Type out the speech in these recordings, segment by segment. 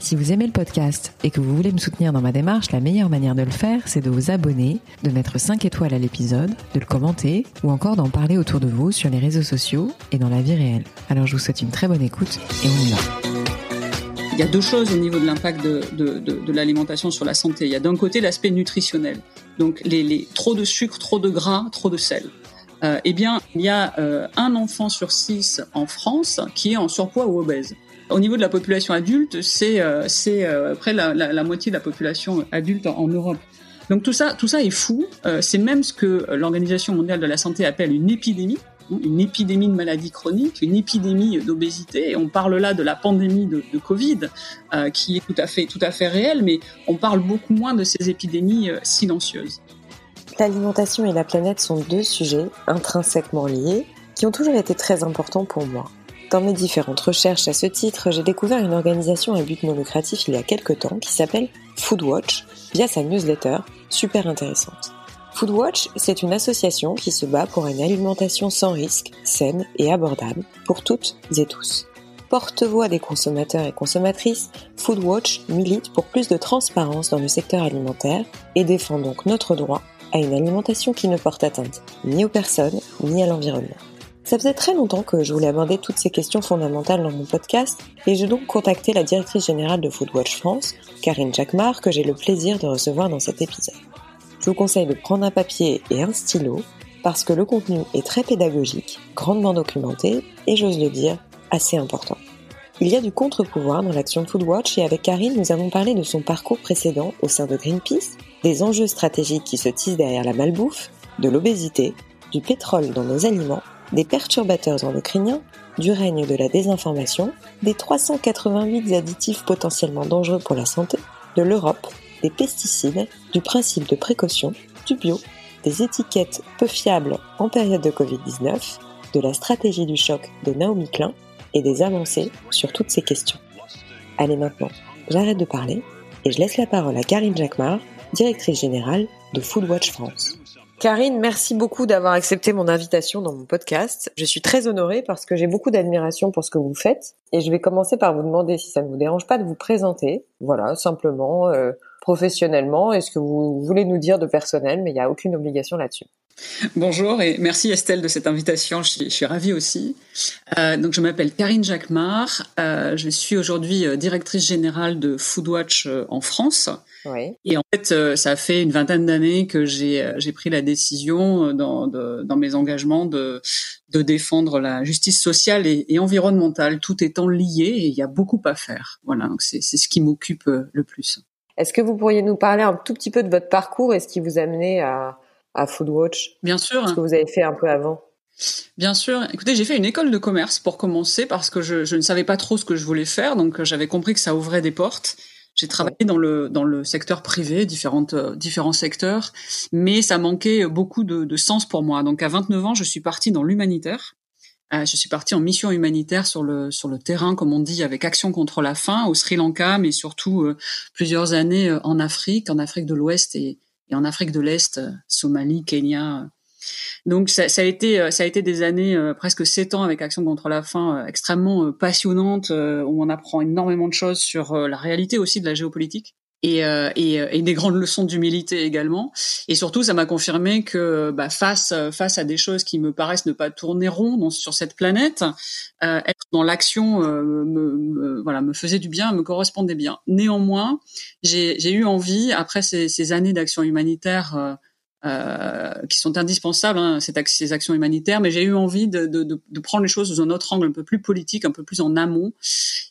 Si vous aimez le podcast et que vous voulez me soutenir dans ma démarche, la meilleure manière de le faire, c'est de vous abonner, de mettre 5 étoiles à l'épisode, de le commenter ou encore d'en parler autour de vous sur les réseaux sociaux et dans la vie réelle. Alors je vous souhaite une très bonne écoute et on y va. Il y a deux choses au niveau de l'impact de, de, de, l'alimentation sur la santé. Il y a d'un côté l'aspect nutritionnel, donc les, trop de sucre, trop de gras, trop de sel. Euh, eh bien, il y a euh, un enfant sur six en France qui est en surpoids ou obèse. Au niveau de la population adulte, c'est euh, euh, près la, la, la, moitié de la population adulte en, Europe. Donc tout ça, tout ça est fou. Euh, c'est même ce que l'Organisation mondiale de la santé appelle une épidémie, une épidémie de maladies chroniques, une épidémie d'obésité. On parle là de la pandémie de, de Covid, euh, qui est tout à fait tout à fait réelle, mais on parle beaucoup moins de ces épidémies silencieuses. L'alimentation et la planète sont deux sujets intrinsèquement liés qui ont toujours été très importants pour moi. Dans mes différentes recherches à ce titre, j'ai découvert une organisation à but non lucratif il y a quelques temps qui s'appelle Foodwatch via sa newsletter, super intéressante. Foodwatch, c'est une association qui se bat pour une alimentation sans risque, saine et abordable pour toutes et tous. Porte-voix des consommateurs et consommatrices, Foodwatch milite pour plus de transparence dans le secteur alimentaire et défend donc notre droit à une alimentation qui ne porte atteinte ni aux personnes ni à l'environnement. Ça faisait très longtemps que je voulais aborder toutes ces questions fondamentales dans mon podcast et j'ai donc contacté la directrice générale de Foodwatch France, Karine Jacquemart, que j'ai le plaisir de recevoir dans cet épisode. Je vous conseille de prendre un papier et un stylo parce que le contenu est très pédagogique, grandement documenté et j'ose le dire, assez important. Il y a du contre-pouvoir dans l'action Foodwatch et avec Karine, nous avons parlé de son parcours précédent au sein de Greenpeace, des enjeux stratégiques qui se tissent derrière la malbouffe, de l'obésité, du pétrole dans nos aliments des perturbateurs endocriniens, du règne de la désinformation, des 388 additifs potentiellement dangereux pour la santé, de l'Europe, des pesticides, du principe de précaution, du bio, des étiquettes peu fiables en période de Covid-19, de la stratégie du choc de Naomi Klein et des avancées sur toutes ces questions. Allez maintenant, j'arrête de parler et je laisse la parole à Karine Jacquemart, directrice générale de Foodwatch France. Karine, merci beaucoup d'avoir accepté mon invitation dans mon podcast. Je suis très honorée parce que j'ai beaucoup d'admiration pour ce que vous faites et je vais commencer par vous demander si ça ne vous dérange pas de vous présenter. Voilà, simplement, euh, professionnellement, est-ce que vous voulez nous dire de personnel, mais il n'y a aucune obligation là-dessus. Bonjour et merci Estelle de cette invitation. Je suis, je suis ravie aussi. Euh, donc je m'appelle Karine Jacquemart. Euh, je suis aujourd'hui euh, directrice générale de Foodwatch euh, en France. Oui. Et en fait, euh, ça fait une vingtaine d'années que j'ai j'ai pris la décision dans, de, dans mes engagements de de défendre la justice sociale et, et, environnementale, tout étant lié et il y a beaucoup à faire. Voilà, donc c'est c'est ce qui m'occupe le plus. Est-ce que vous pourriez nous parler un tout petit peu de votre parcours et ce qui vous a amené à à Foodwatch? Bien sûr. Ce que vous avez fait un peu avant? Bien sûr. Écoutez, j'ai fait une école de commerce pour commencer parce que je, je, ne savais pas trop ce que je voulais faire, donc j'avais compris que ça ouvrait des portes. J'ai travaillé dans le dans le secteur privé, différentes euh, différents secteurs, mais ça manquait beaucoup de, de, sens pour moi. Donc à 29 ans, je suis partie dans l'humanitaire. Euh, je suis partie en mission humanitaire sur le sur le terrain, comme on dit, avec Action contre la faim au Sri Lanka, mais surtout euh, plusieurs années en Afrique, en Afrique de l'Ouest et, et en Afrique de l'Est, Somalie, Kenya. Donc ça, ça, a été euh, ça a été des années euh, presque sept ans avec Action contre la faim extrêmement passionnantes où on apprend énormément de choses sur la réalité aussi de la géopolitique et, euh, et, et, des grandes leçons d'humilité également. Et surtout, ça m'a confirmé que bah, face face à des choses qui me paraissent ne pas tourner rond sur cette planète, euh, être dans l'action euh, me, me, voilà me faisait du bien, me correspondait bien. Néanmoins, j'ai eu envie après ces, ces années d'action humanitaire euh, qui sont indispensables, hein, ces actions humanitaires, mais j'ai eu envie de, de, de, prendre les choses sous un autre angle un peu plus politique, un peu plus en amont,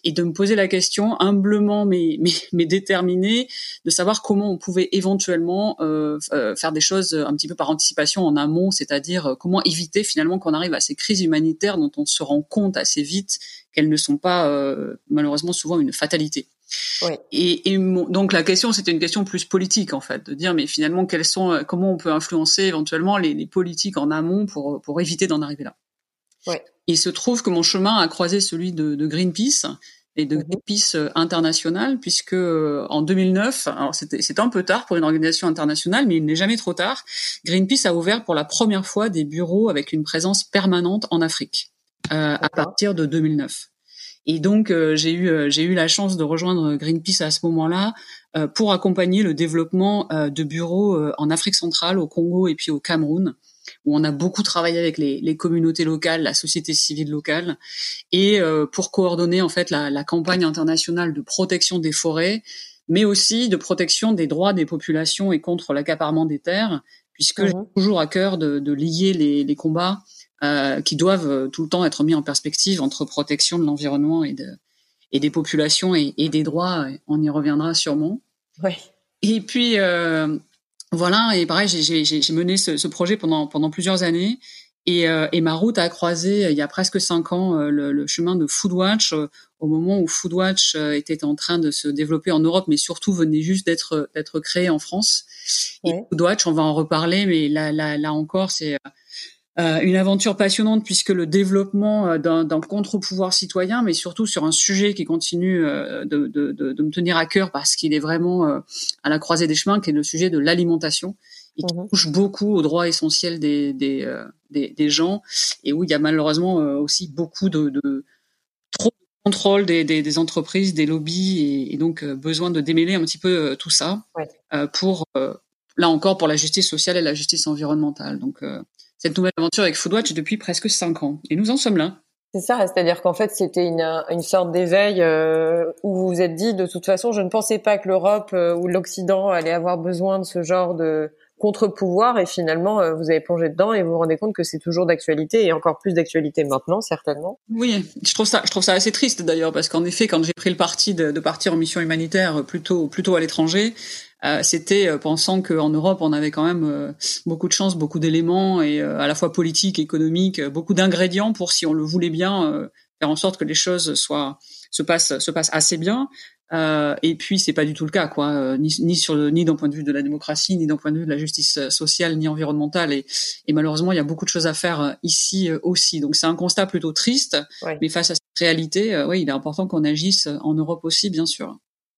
et de me poser la question, humblement mais, mais, mais déterminée, de savoir comment on pouvait éventuellement euh, euh, faire des choses un petit peu par anticipation en amont, c'est-à-dire euh, comment éviter finalement qu'on arrive à ces crises humanitaires dont on se rend compte assez vite qu'elles ne sont pas euh, malheureusement souvent une fatalité. Oui. Et, et donc la question, c'était une question plus politique en fait, de dire mais finalement quels sont, comment on peut influencer éventuellement les, les politiques en amont pour pour éviter d'en arriver là? Il se trouve que mon chemin a croisé celui de, de Greenpeace et de mhm. Greenpeace euh, international, puisque euh, en 2009, alors c'était un peu tard pour une organisation internationale, mais il n'est jamais trop tard, Greenpeace a ouvert pour la première fois des bureaux avec une présence permanente en Afrique euh, à partir de 2009. Et donc j'ai eu j'ai eu la chance de rejoindre Greenpeace à ce moment-là pour accompagner le développement de bureaux en Afrique centrale, au Congo et puis au Cameroun où on a beaucoup travaillé avec les, les communautés locales, la société civile locale, et euh, pour coordonner en fait la, la, campagne internationale de protection des forêts, mais aussi de protection des droits des populations et contre l'accaparement des terres, puisque j'ai mhm. toujours à cœur de, de lier les, les combats euh, qui doivent euh, tout le temps être mis en perspective entre protection de l'environnement et, de, et des populations et, et, des droits. On y reviendra sûrement. Oui. Et puis, euh, voilà, et pareil, j'ai mené ce, ce, projet pendant, pendant plusieurs années. Et, euh, et, ma route a croisé, euh, il y a presque cinq ans, euh, le, le, chemin de Foodwatch, au moment où Foodwatch était en train de se développer en Europe, mais surtout venait juste d'être d'être créé en France. Et Foodwatch, on va en reparler, mais là, là, là encore, c'est euh, une aventure passionnante puisque le développement euh, d'un contre-pouvoir citoyen, mais surtout sur un sujet qui continue euh, de, de, de, de me tenir à cœur parce qu'il est vraiment à la croisée des chemins, qui est le sujet de l'alimentation et qui mhm. touche beaucoup aux droits essentiels des, des, des, des, gens et où il y a malheureusement aussi beaucoup de, de trop de contrôle des, des, des, entreprises, des lobbies et, et, donc besoin de démêler un petit peu tout ça ouais. pour là encore pour la justice sociale et la justice environnementale. Donc cette nouvelle aventure avec Foodwatch depuis presque cinq ans. Et nous en sommes là. C'est ça, c'est-à-dire qu'en fait c'était une, une sorte d'éveil euh, où vous vous êtes dit de toute façon je ne pensais pas que l'Europe euh, ou l'Occident allait avoir besoin de ce genre de contre-pouvoir et finalement euh, vous avez plongé dedans et vous vous rendez compte que c'est toujours d'actualité et encore plus d'actualité maintenant certainement. Oui, je trouve ça je trouve ça assez triste d'ailleurs parce qu'en effet quand j'ai pris le parti de, de, partir en mission humanitaire plutôt plutôt à l'étranger, euh, c'était euh, pensant qu'en Europe on avait quand même euh, beaucoup de chance, beaucoup d'éléments et à la fois politiques, économiques, beaucoup d'ingrédients pour si on le voulait bien faire en sorte que les choses soient se passent se passent assez bien. Et puis c'est pas du tout le cas, quoi, ni, ni sur ni d'un point de vue de la démocratie, ni d'un point de vue de la justice sociale, ni environnementale. Et, et malheureusement, il y a beaucoup de choses à faire ici aussi. Donc c'est un constat plutôt triste, mais face à cette réalité, oui, il est important qu'on agisse en Europe aussi, bien sûr.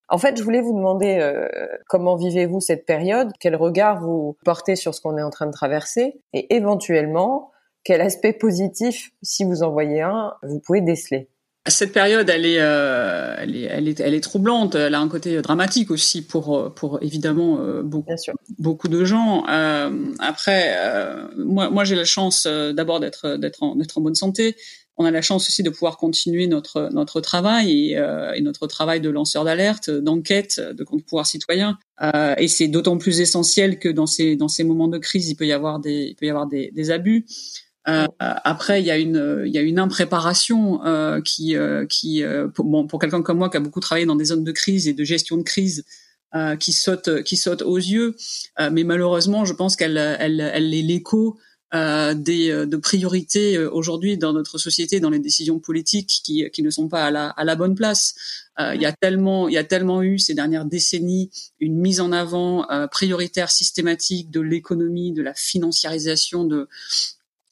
En fait, je voulais vous demander euh, comment vivez-vous cette période, quel regard vous portez sur ce qu'on est en train de traverser, et éventuellement quel aspect positif, si vous en voyez un, vous pouvez déceler? Cette période, elle est, euh, elle est, elle est, elle est troublante. Elle a un côté dramatique aussi pour, pour évidemment euh, beaucoup, beaucoup de gens. Euh, après, moi, moi, j'ai la chance d'abord d'être, d'être en, d'être en bonne santé on a la chance aussi de pouvoir continuer notre notre travail et, euh, et notre travail de lanceur d'alerte, d'enquête, de compte pouvoir citoyen. Euh, et c'est d'autant plus essentiel que dans ces dans ces moments de crise, il peut y avoir des il peut y avoir des, des abus. Euh, après, il y a une il y a une impréparation euh, qui euh, qui pour, bon, pour quelqu'un comme moi qui a beaucoup travaillé dans des zones de crise et de gestion de crise. qui saute qui saute aux yeux mais malheureusement je pense qu'elle elle, elle est l'écho euh, des, euh, de priorités euh, aujourd'hui dans notre société, dans les décisions politiques qui, qui ne sont pas à la, à la bonne place. Euh, il y a tellement, il y a tellement eu ces dernières décennies une mise en avant euh, prioritaire systématique de l'économie, de la financiarisation de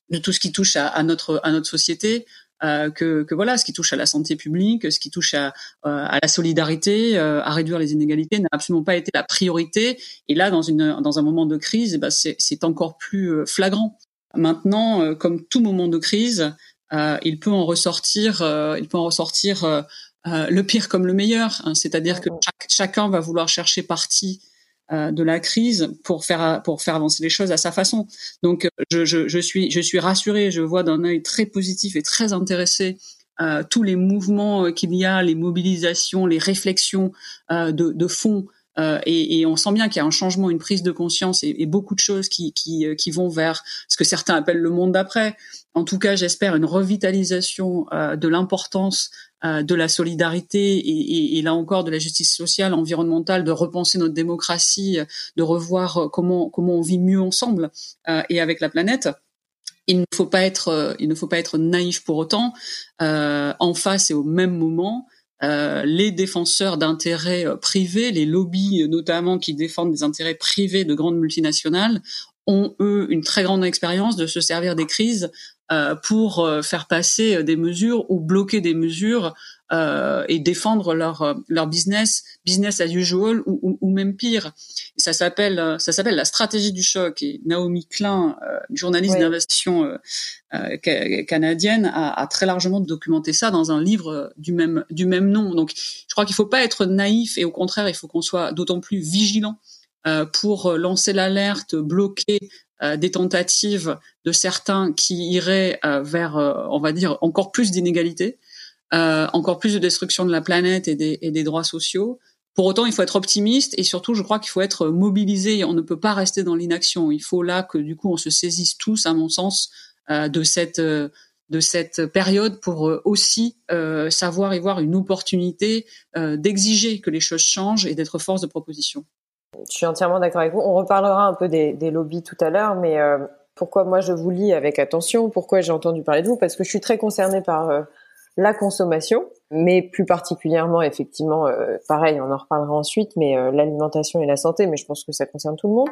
de tout ce qui touche à, à notre à notre société. Euh, que, que, voilà, ce qui touche à la santé publique, ce qui touche à, à la solidarité, à réduire les inégalités, n'a absolument pas été la priorité. Et là, dans, une, dans un moment de crise, eh ben c'est encore plus flagrant. Maintenant, euh, comme tout moment de crise, euh, il peut en ressortir, euh, il peut en ressortir le pire comme le meilleur. Hein, C'est-à-dire que chaque, chacun va vouloir chercher parti de la crise pour faire pour faire avancer les choses à sa façon. Donc je, je, je suis je suis rassurée, je vois d'un œil très positif et très intéressé euh, tous les mouvements qu'il y a, les mobilisations, les réflexions euh, de, de fond euh, et, on sent bien qu'il y a un changement, une prise de conscience et, beaucoup de choses euh, qui, vont vers ce que certains appellent le monde d'après. En tout cas, j'espère une revitalisation euh, de l'importance de la solidarité et, là encore de la justice sociale, environnementale, de repenser notre démocratie, de revoir comment comment on vit mieux ensemble et avec la planète il ne faut pas être il ne faut pas être naïf pour autant en face et au même moment euh, les défenseurs d'intérêts euh, privés, les lobbies euh, notamment qui défendent des intérêts privés de grandes multinationales, ont eux une très grande expérience de se servir des crises pour faire passer des mesures ou bloquer des mesures euh, et défendre leur euh, leur business, business as usual ou, ou, même pire. ça s'appelle euh, ça s'appelle la stratégie du choc. Et Naomi Klein, euh, journaliste d'investissement canadienne, a, a, très largement documenté ça dans un livre du même du même nom. Donc, je crois qu'il faut pas être naïf et au contraire, il faut qu'on soit d'autant plus vigilant pour lancer l'alerte, bloquer des tentatives de certains qui iraient vers, on va dire, encore plus d'inégalités. Euh, encore plus de destruction de la planète et des, droits sociaux. Pour autant, il faut être optimiste et surtout, je crois qu'il faut être mobilisé. On ne peut pas rester dans l'inaction. Il faut là que du coup, on se saisisse tous, à mon sens, euh, de cette euh, de cette période pour aussi savoir y voir une opportunité d'exiger que les choses changent et d'être force de proposition. Je suis entièrement d'accord avec vous. On reparlera un peu des lobbies tout à l'heure, mais pourquoi moi je vous lis avec attention Pourquoi j'ai entendu parler de vous Parce que je suis très concernée par la consommation, mais plus particulièrement, effectivement, euh, pareil, on en reparlera ensuite, mais euh, l'alimentation et la santé, mais je pense que ça concerne tout le monde.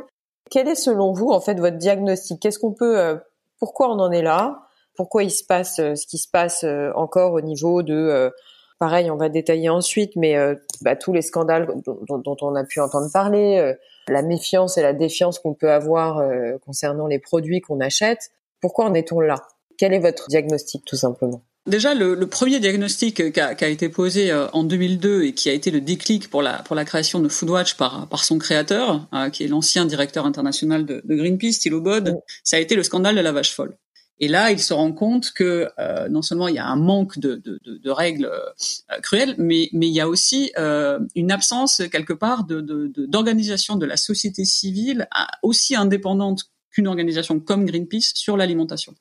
Quel est selon vous, en fait, votre diagnostic? Qu'est-ce qu'on peut, euh, pourquoi on en est là? Pourquoi il se passe ce qui se passe encore au niveau de, pareil, on va détailler ensuite, mais bah, tous les scandales dont, dont, on a pu entendre parler, la méfiance et la défiance qu'on peut avoir concernant les produits qu'on achète? Pourquoi en est-on là? Quel est votre diagnostic, tout simplement? Déjà, le, le, premier diagnostic qui a, qui a, été posé euh, en 2002 et qui a été le déclic pour la, pour la création de Foodwatch par, par son créateur, euh, qui est l'ancien directeur international de, de Greenpeace, Thilo Bod, ça a été le scandale de la vache folle. Et là, il se rend compte que euh, non seulement il y a un manque de, de, de règles cruelles, mais, mais il y a aussi une absence quelque part d'organisation de, la société civile aussi indépendante qu'une organisation comme Greenpeace sur l'alimentation.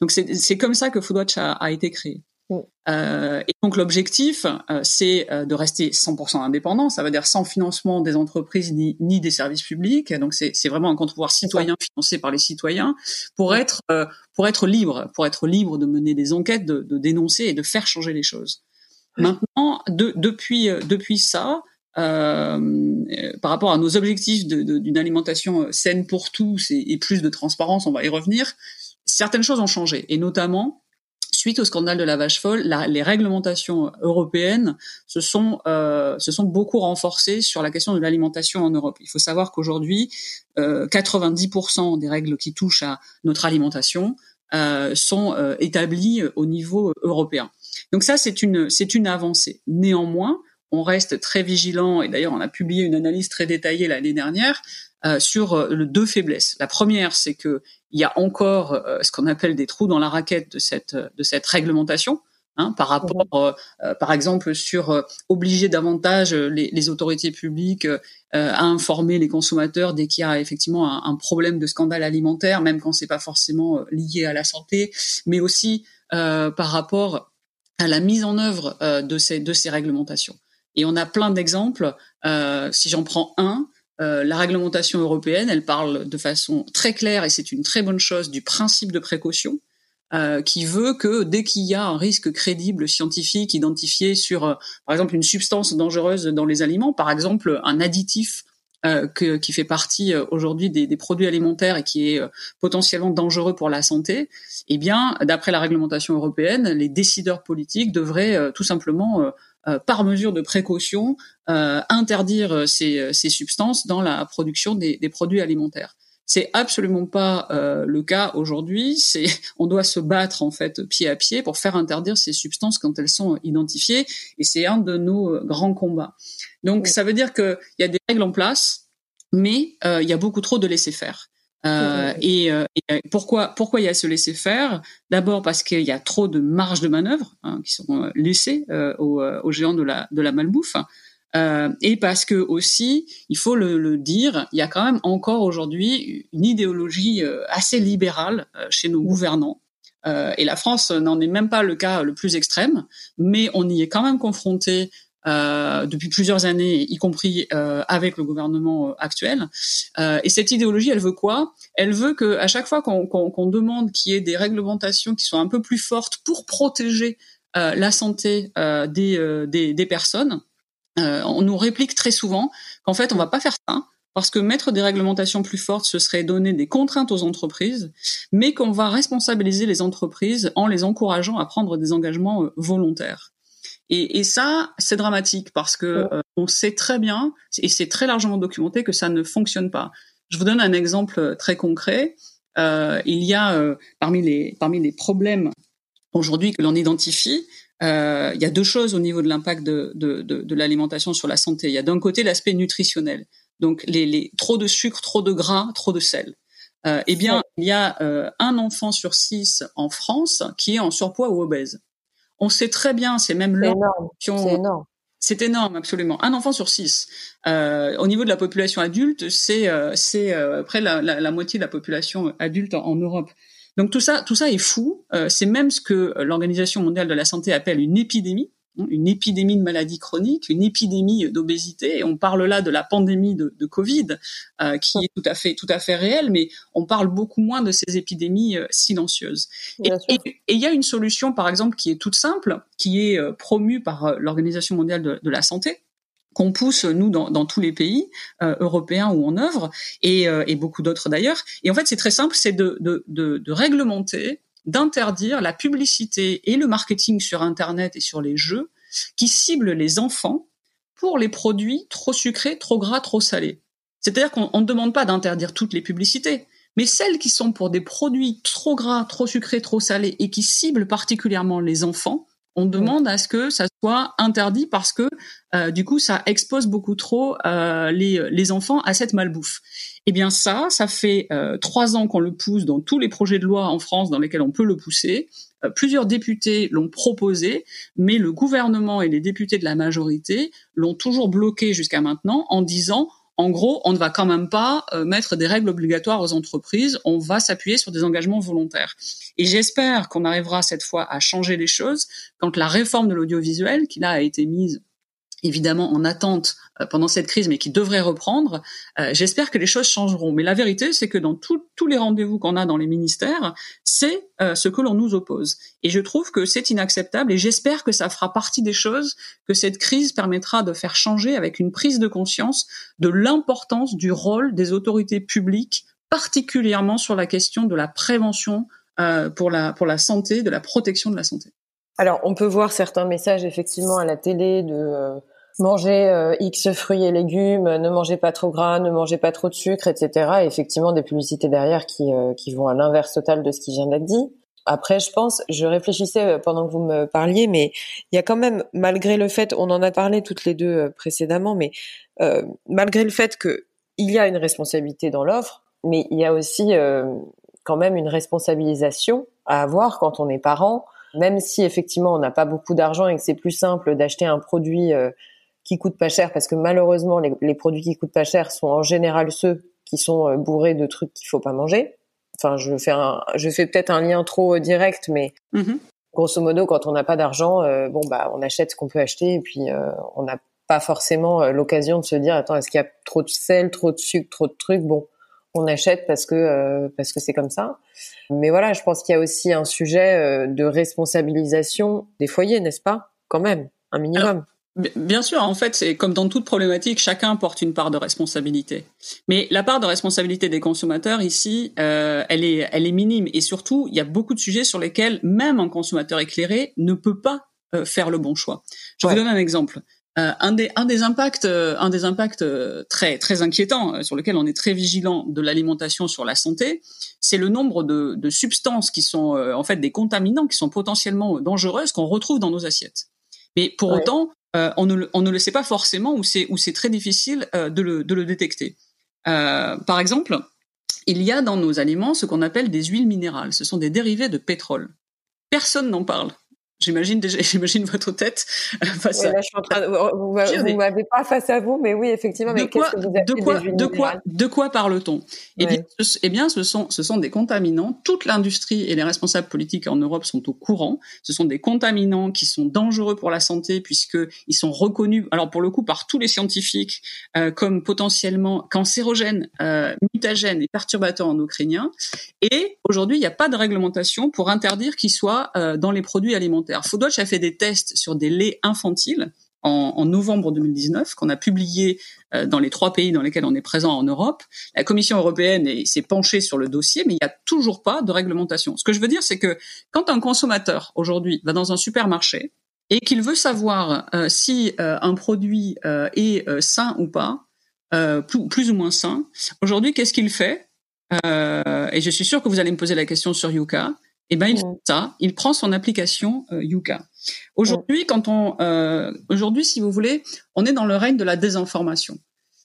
Donc c'est comme ça que Foodwatch a, a été créé. Mm. Euh, et donc l'objectif, euh, c'est euh, de rester 100% indépendant, ça veut dire sans financement des entreprises ni, ni des services publics. Donc c'est vraiment un contre-pouvoir citoyen financé par les citoyens pour être euh, pour être libre, pour être libre de mener des enquêtes, de, de dénoncer et de faire changer les choses. Maintenant, de, depuis depuis ça, par rapport à nos objectifs d'une alimentation saine pour tous et, plus de transparence, on va y revenir certaines choses ont changé, et notamment suite au scandale de la vache folle, les réglementations européennes se sont euh, se sont beaucoup renforcées sur la question de l'alimentation en Europe. Il faut savoir qu'aujourd'hui, euh, 90% des règles qui touchent à notre alimentation euh, sont euh, établies au niveau européen. Donc ça, c'est une c'est une avancée. Néanmoins, on reste très vigilant et d'ailleurs on a publié une analyse très détaillée l'année dernière euh, sur euh, deux faiblesses. La première, c'est que il y a encore euh, ce qu'on appelle des trous dans la raquette de cette de cette réglementation. Hein, par rapport, par exemple, sur obliger davantage les, les autorités publiques à informer les consommateurs dès qu'il y a effectivement un, un, problème de scandale alimentaire, même quand c'est pas forcément lié à la santé, mais aussi par rapport à la mise en œuvre de ces de ces réglementations. Et on a plein d'exemples. si j'en prends un, euh, la réglementation européenne, elle parle de façon très claire, et c'est une très bonne chose, du principe de précaution, euh, qui veut que dès qu'il y a un risque crédible scientifique identifié sur, euh, par exemple, une substance dangereuse dans les aliments, par exemple un additif que, qui fait partie aujourd'hui des, des, produits alimentaires et qui est potentiellement dangereux pour la santé, eh bien, d'après la réglementation européenne, les décideurs politiques devraient tout simplement euh, par mesure de précaution, euh, interdire ces, ces, substances dans la production des, des produits alimentaires. C'est absolument pas euh, le cas aujourd'hui. C'est, on doit se battre en fait pied à pied pour faire interdire ces substances quand elles sont identifiées, et c'est un de nos grands combats. Donc ça veut dire qu'il y a des règles en place, mais euh, il y a beaucoup trop de laisser faire. Euh, et, euh, et, pourquoi pourquoi il y a ce laisser faire? D'abord parce qu'il y a trop de marge de manœuvre hein, qui sont euh, laissées euh, aux, euh, aux, géants de la de la malbouffe. et parce que aussi, il faut le, le, dire, il y a quand même encore aujourd'hui une idéologie assez libérale chez nos gouvernants. et la France n'en est même pas le cas le plus extrême, mais on y est quand même confronté euh, depuis plusieurs années, y compris euh, avec le gouvernement euh, actuel. Euh, et cette idéologie, elle veut quoi? Elle veut que à chaque fois qu'on qu qu demande qu'il y ait des réglementations qui soient un peu plus fortes pour protéger euh, la santé des, des, des, personnes, on nous réplique très souvent qu'en fait, on va pas faire ça parce que mettre des réglementations plus fortes, ce serait donner des contraintes aux entreprises, mais qu'on va responsabiliser les entreprises en les encourageant à prendre des engagements euh, volontaires. Et, et ça, c'est dramatique parce que euh, on sait très bien, et c'est très largement documenté, que ça ne fonctionne pas. Je vous donne un exemple euh, très concret. Euh, il y a parmi les parmi les problèmes aujourd'hui que l'on identifie, euh, il y a deux choses au niveau de l'impact de, de, de, de l'alimentation sur la santé. Il y a d'un côté l'aspect nutritionnel, donc les, les, trop de sucre, trop de gras, trop de sel. Euh, eh bien, il y a euh, un enfant sur six en France qui est en surpoids ou obèse. On sait très bien, c'est même énorme. C'est énorme. C'est énorme, absolument. Un enfant sur six. Euh, au niveau de la population adulte, c'est euh, c'est euh, près la, la, la, moitié de la population adulte en, en Europe. Donc tout ça, tout ça est fou. C'est même ce que l'Organisation mondiale de la santé appelle une épidémie, une épidémie de maladies chroniques, une épidémie d'obésité. Et on parle là de la pandémie de, de Covid, euh, qui est tout à fait, tout à fait réelle, mais on parle beaucoup moins de ces épidémies euh, silencieuses. Et il y a une solution, par exemple, qui est toute simple, qui est euh, promue par euh, l'Organisation mondiale de, de la santé, qu'on pousse nous dans, dans, tous les pays euh, européens où on œuvre et, euh, et beaucoup d'autres d'ailleurs. Et en fait, c'est très simple, c'est de, de, de, de, réglementer, d'interdire la publicité et le marketing sur Internet et sur les jeux qui ciblent les enfants pour les produits trop sucrés, trop gras, trop salés. C'est-à-dire qu'on ne demande pas d'interdire toutes les publicités, mais celles qui sont pour des produits trop gras, trop sucrés, trop salés et qui ciblent particulièrement les enfants, on demande à ce que ça soit interdit parce que euh, du coup ça expose beaucoup trop euh, les, les enfants à cette malbouffe. Eh bien ça, ça fait euh, trois ans qu'on le pousse dans tous les projets de loi en France dans lesquels on peut le pousser. Euh, plusieurs députés l'ont proposé, mais le gouvernement et les députés de la majorité l'ont toujours bloqué jusqu'à maintenant en disant en gros, on ne va quand même pas euh, mettre des règles obligatoires aux entreprises, on va s'appuyer sur des engagements volontaires. Et j'espère qu'on arrivera cette fois à changer les choses quand la réforme de l'audiovisuel, qui là a été mise évidemment en attente euh, pendant cette crise, mais qui devrait reprendre. Euh, j'espère que les choses changeront. Mais la vérité, c'est que dans tous les rendez-vous qu'on a dans les ministères, c'est euh, ce que l'on nous oppose. Et je trouve que c'est inacceptable. Et j'espère que ça fera partie des choses que cette crise permettra de faire changer avec une prise de conscience de l'importance du rôle des autorités publiques, particulièrement sur la question de la prévention pour la pour la santé, de la protection de la santé. Alors, on peut voir certains messages effectivement à la télé de Manger euh, X fruits et légumes, ne mangez pas trop gras, ne mangez pas trop de sucre, etc. Et effectivement, des publicités derrière qui, euh, qui vont à l'inverse total de ce qui vient d'être dit. Après, je pense, je réfléchissais euh, pendant que vous me parliez, mais il y a quand même, malgré le fait, on en a parlé toutes les deux précédemment, mais euh, malgré le fait que il y a une responsabilité dans l'offre, mais il y a aussi quand même une responsabilisation à avoir quand on est parent, même si effectivement on n'a pas beaucoup d'argent et que c'est plus simple d'acheter un produit qui coûtent pas cher parce que malheureusement les, produits qui coûtent pas cher sont en général ceux qui sont euh, bourrés de trucs qu'il faut pas manger. Enfin, je fais un, je fais peut-être un lien trop euh, direct, mais mm-hmm. grosso modo, quand on n'a pas d'argent, euh, bon bah on achète ce qu'on peut acheter et puis on n'a pas forcément l'occasion de se dire attends est-ce qu'il y a trop de sel, trop de sucre, trop de trucs? Bon, on achète parce que parce que c'est comme ça. Mais voilà, je pense qu'il y a aussi un sujet de responsabilisation des foyers, n'est-ce pas? Quand même, un minimum. Bien sûr, en fait, c'est comme dans toute problématique, chacun porte une part de responsabilité. Mais la part de responsabilité des consommateurs ici, euh, elle est, elle est minime. Et surtout, il y a beaucoup de sujets sur lesquels même un consommateur éclairé ne peut pas euh, faire le bon choix. Je vous donne un exemple. Euh, un des un des impacts un des impacts très très inquiétants sur lequel on est très vigilant de l'alimentation sur la santé, c'est le nombre de, de substances qui sont en fait des contaminants qui sont potentiellement dangereuses qu'on retrouve dans nos assiettes. Mais pour autant, euh, on, ne, le sait pas forcément ou c'est très difficile euh, de, le, de, le, détecter. Euh, par exemple, il y a dans nos aliments ce qu'on appelle des huiles minérales. Ce sont des dérivés de pétrole. Personne n'en parle. J'imagine déjà, j'imagine votre tête face oui, à. Là, je suis en train de, vous, m'avez pas face à vous, mais oui, effectivement. Mais de quoi, que vous de quoi, de quoi, de quoi parle-t-on? Eh bien, ce, eh bien, ce sont, ce sont des contaminants. Toute l'industrie et les responsables politiques en Europe sont au courant. Ce sont des contaminants qui sont dangereux pour la santé puisque ils sont reconnus, alors pour le coup, par tous les scientifiques euh, comme potentiellement cancérogènes, euh, mutagènes et perturbateurs endocriniens. Et aujourd'hui, il n'y a pas de réglementation pour interdire qu'ils soient euh, dans les produits alimentaires. Foodwatch a fait des tests sur des laits infantiles en, novembre 2019, qu'on a publié euh, dans les trois pays dans lesquels on est présent en Europe. La Commission européenne s'est penchée sur le dossier, mais il n'y a toujours pas de réglementation. Ce que je veux dire, c'est que quand un consommateur aujourd'hui va dans un supermarché et qu'il veut savoir euh, si euh, un produit est sain ou pas, plus, plus, ou moins sain, aujourd'hui, qu'est-ce qu'il fait? Et je suis sûr que vous allez me poser la question sur Yuka. Eh ben, il fait ça. Il prend son application Yuka. Aujourd'hui, quand on, euh, aujourd'hui, si vous voulez, on est dans le règne de la désinformation.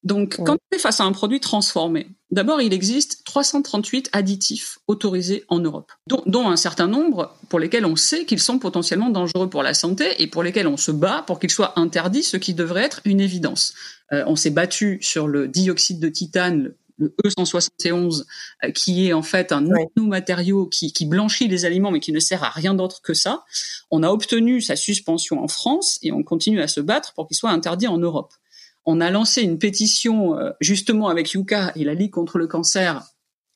Donc, quand on est face à un produit transformé, d'abord, il existe 338 additifs autorisés en Europe, dont, dont, un certain nombre pour lesquels on sait qu'ils sont potentiellement dangereux pour la santé et pour lesquels on se bat pour qu'ils soient interdits, ce qui devrait être une évidence. Euh, on s'est battu sur le dioxyde de titane, le E171, euh, qui est en fait un ouais. matériau qui, qui, blanchit les aliments mais qui ne sert à rien d'autre que ça. On a obtenu sa suspension en France et on continue à se battre pour qu'il soit interdit en Europe. On a lancé une pétition euh, justement avec Yuka et la Ligue contre le cancer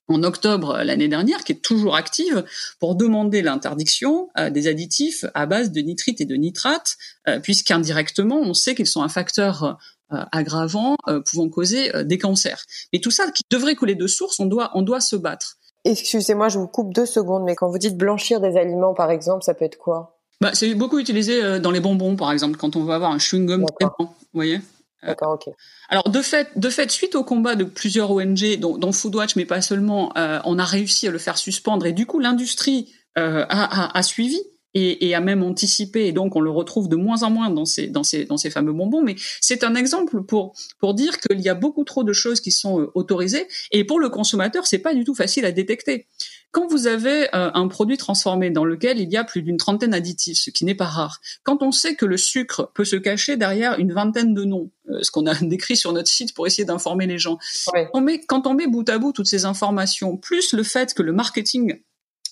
en octobre l'année dernière, qui est toujours active, pour demander l'interdiction euh, des additifs à base de nitrite et de nitrate, puisqu'indirectement, on sait qu'ils sont un facteur euh, aggravants euh, pouvant causer euh, des cancers. Mais tout ça qui devrait couler de source, on doit, on doit se battre. Excusez-moi, je vous coupe deux secondes, mais quand vous dites blanchir des aliments, par exemple, ça peut être quoi? Bah, C'est beaucoup utilisé dans les bonbons, par exemple, quand on veut avoir un chewing-gum très blanc, vous voyez? D'accord, ok. Alors de fait, de fait, suite au combat de plusieurs ONG, dont, dont Foodwatch, mais pas seulement, on a réussi à le faire suspendre et du coup l'industrie a, a, a, suivi et, et, a même anticipé, et donc on le retrouve de moins en moins dans ces, dans ces, dans ces fameux bonbons. Mais c'est un exemple pour, pour dire qu'il y a beaucoup trop de choses qui sont euh, autorisées, et pour le consommateur, c'est pas du tout facile à détecter. Quand vous avez euh, un produit transformé dans lequel il y a plus d'une trentaine d'additifs, ce qui n'est pas rare, quand on sait que le sucre peut se cacher derrière une vingtaine de noms, euh, ce qu'on a décrit sur notre site pour essayer d'informer les gens, ouais. on met, quand on met bout à bout toutes ces informations, plus le fait que le marketing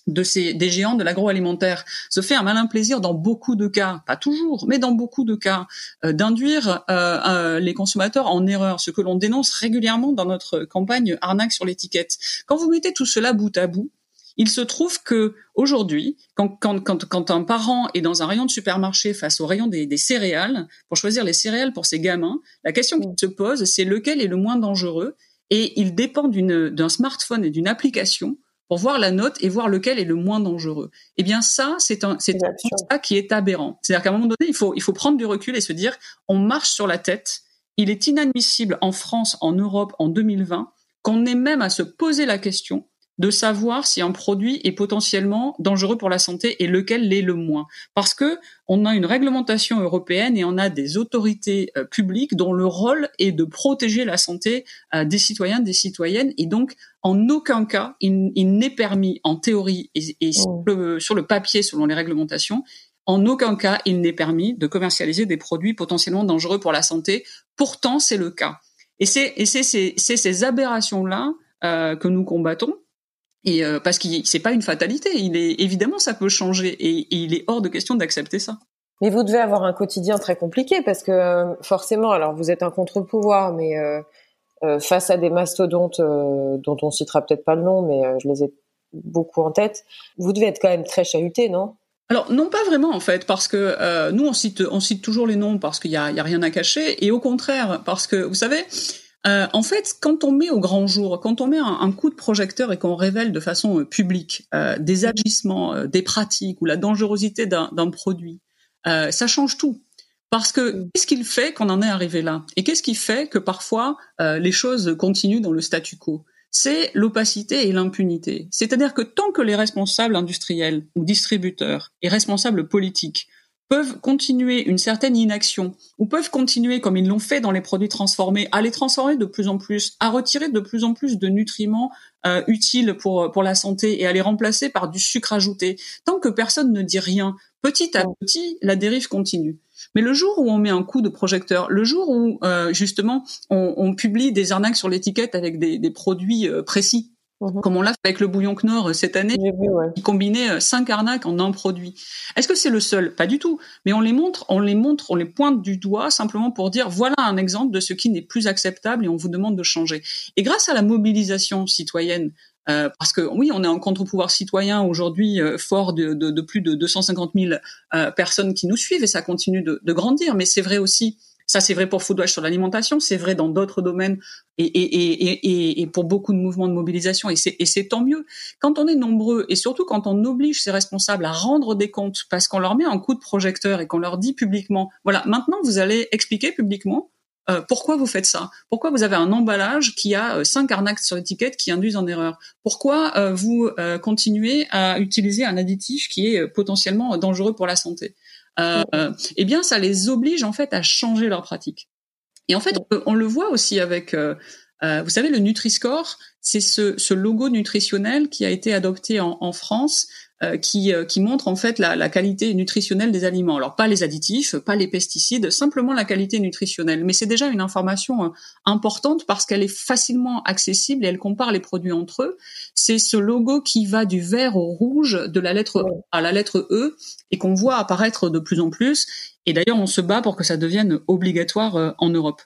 de ces des géants de l'agroalimentaire se fait un malin plaisir dans beaucoup de cas, pas toujours, mais dans beaucoup de cas, euh, d'induire euh, euh, les consommateurs en erreur, ce que l'on dénonce régulièrement dans notre campagne arnaque sur l'étiquette. Quand vous mettez tout cela bout à bout, il se trouve que aujourd'hui, quand, quand, quand, quand, un parent est dans un rayon de supermarché face au rayon des, des céréales, pour choisir les céréales pour ses gamins, la question qui se pose, c'est lequel est le moins dangereux, et il dépend d'un smartphone et d'une application pour voir la note et voir lequel est le moins dangereux. Eh bien, ça, c'est un, c'est ça qui est aberrant. C'est-à-dire qu'à un moment donné, il faut, il faut prendre du recul et se dire, on marche sur la tête. Il est inadmissible en France, en Europe, en 2020, qu'on ait même à se poser la question de savoir si un produit est potentiellement dangereux pour la santé et lequel l'est le moins. Parce que on a une réglementation européenne et on a des autorités euh, publiques dont le rôle est de protéger la santé euh, des citoyens, des citoyennes. Et donc, en aucun cas, il, il n'est permis, en théorie et, et sur, le, sur le papier, selon les réglementations, en aucun cas, il n'est permis de commercialiser des produits potentiellement dangereux pour la santé. Pourtant, c'est le cas. Et c'est ces, ces aberrations-là euh, que nous combattons et euh, parce que c'est pas une fatalité, il est évidemment ça peut changer et, et il est hors de question d'accepter ça. Mais vous devez avoir un quotidien très compliqué parce que euh, forcément, alors vous êtes un contre-pouvoir, mais euh, euh face à des mastodontes euh, dont on citera peut-être pas le nom, mais je les ai beaucoup en tête, vous devez être quand même très chahuté, non? Alors non pas vraiment en fait parce que euh, nous on cite on cite toujours les noms parce qu'il y a, y a rien à cacher et au contraire parce que vous savez euh, en fait, quand on met au grand jour, quand on met un, un coup de projecteur et qu'on révèle de façon euh, publique euh, des agissements, euh, des pratiques ou la dangerosité d'un produit, euh, ça change tout. Parce que mm. qu'est-ce qu'il fait qu'on en est arrivé là? Et qu'est-ce qui fait que parfois les choses continuent dans le statu quo? C'est l'opacité et l'impunité. C'est-à-dire que tant que les responsables industriels ou distributeurs et responsables politiques peuvent continuer une certaine inaction ou peuvent continuer comme ils l'ont fait dans les produits transformés à les transformer de plus en plus, à retirer de plus en plus de nutriments euh, utiles pour pour la santé et à les remplacer par du sucre ajouté. Tant que personne ne dit rien, petit à petit, la dérive continue. Mais le jour où on met un coup de projecteur, le jour où euh, justement on, on, publie des arnaques sur l'étiquette avec des, des produits euh, précis, Mhm. comme on l'a fait avec le bouillon Knorr euh, cette année, vu, ouais. qui combinait euh, cinq arnaques en un produit. Est-ce que c'est le seul? Pas du tout. Mais on les montre, on les montre, on les pointe du doigt simplement pour dire voilà un exemple de ce qui n'est plus acceptable et on vous demande de changer. Et grâce à la mobilisation citoyenne Euh, parce que oui, on est un contre-pouvoir citoyen aujourd'hui euh, fort de, de, de, plus de 250 000 euh, personnes qui nous suivent et ça continue de, de grandir. Mais c'est vrai aussi, ça c'est vrai pour Foodwatch sur l'alimentation, c'est vrai dans d'autres domaines et, pour beaucoup de mouvements de mobilisation et c'est tant mieux. Quand on est nombreux et surtout quand on oblige ces responsables à rendre des comptes parce qu'on leur met un coup de projecteur et qu'on leur dit publiquement, voilà, maintenant vous allez expliquer publiquement euh, pourquoi vous faites ça? Pourquoi vous avez un emballage qui a euh, cinq arnaques sur l'étiquette qui induisent en erreur? Pourquoi euh, vous continuez à utiliser un additif qui est potentiellement dangereux pour la santé? Eh bien, ça les oblige en fait à changer leur pratique. Et en fait, on, le voit aussi avec, vous savez, le Nutri-Score, c'est ce, logo nutritionnel qui a été adopté en, France euh, qui, euh, qui montre en fait la, la, qualité nutritionnelle des aliments. Alors pas les additifs, pas les pesticides, simplement la qualité nutritionnelle. Mais c'est déjà une information euh, importante parce qu'elle est facilement accessible et elle compare les produits entre eux. C'est ce logo qui va du vert au rouge, de la lettre à la lettre E, et qu'on voit apparaître de plus en plus. Et d'ailleurs, on se bat pour que ça devienne obligatoire en Europe.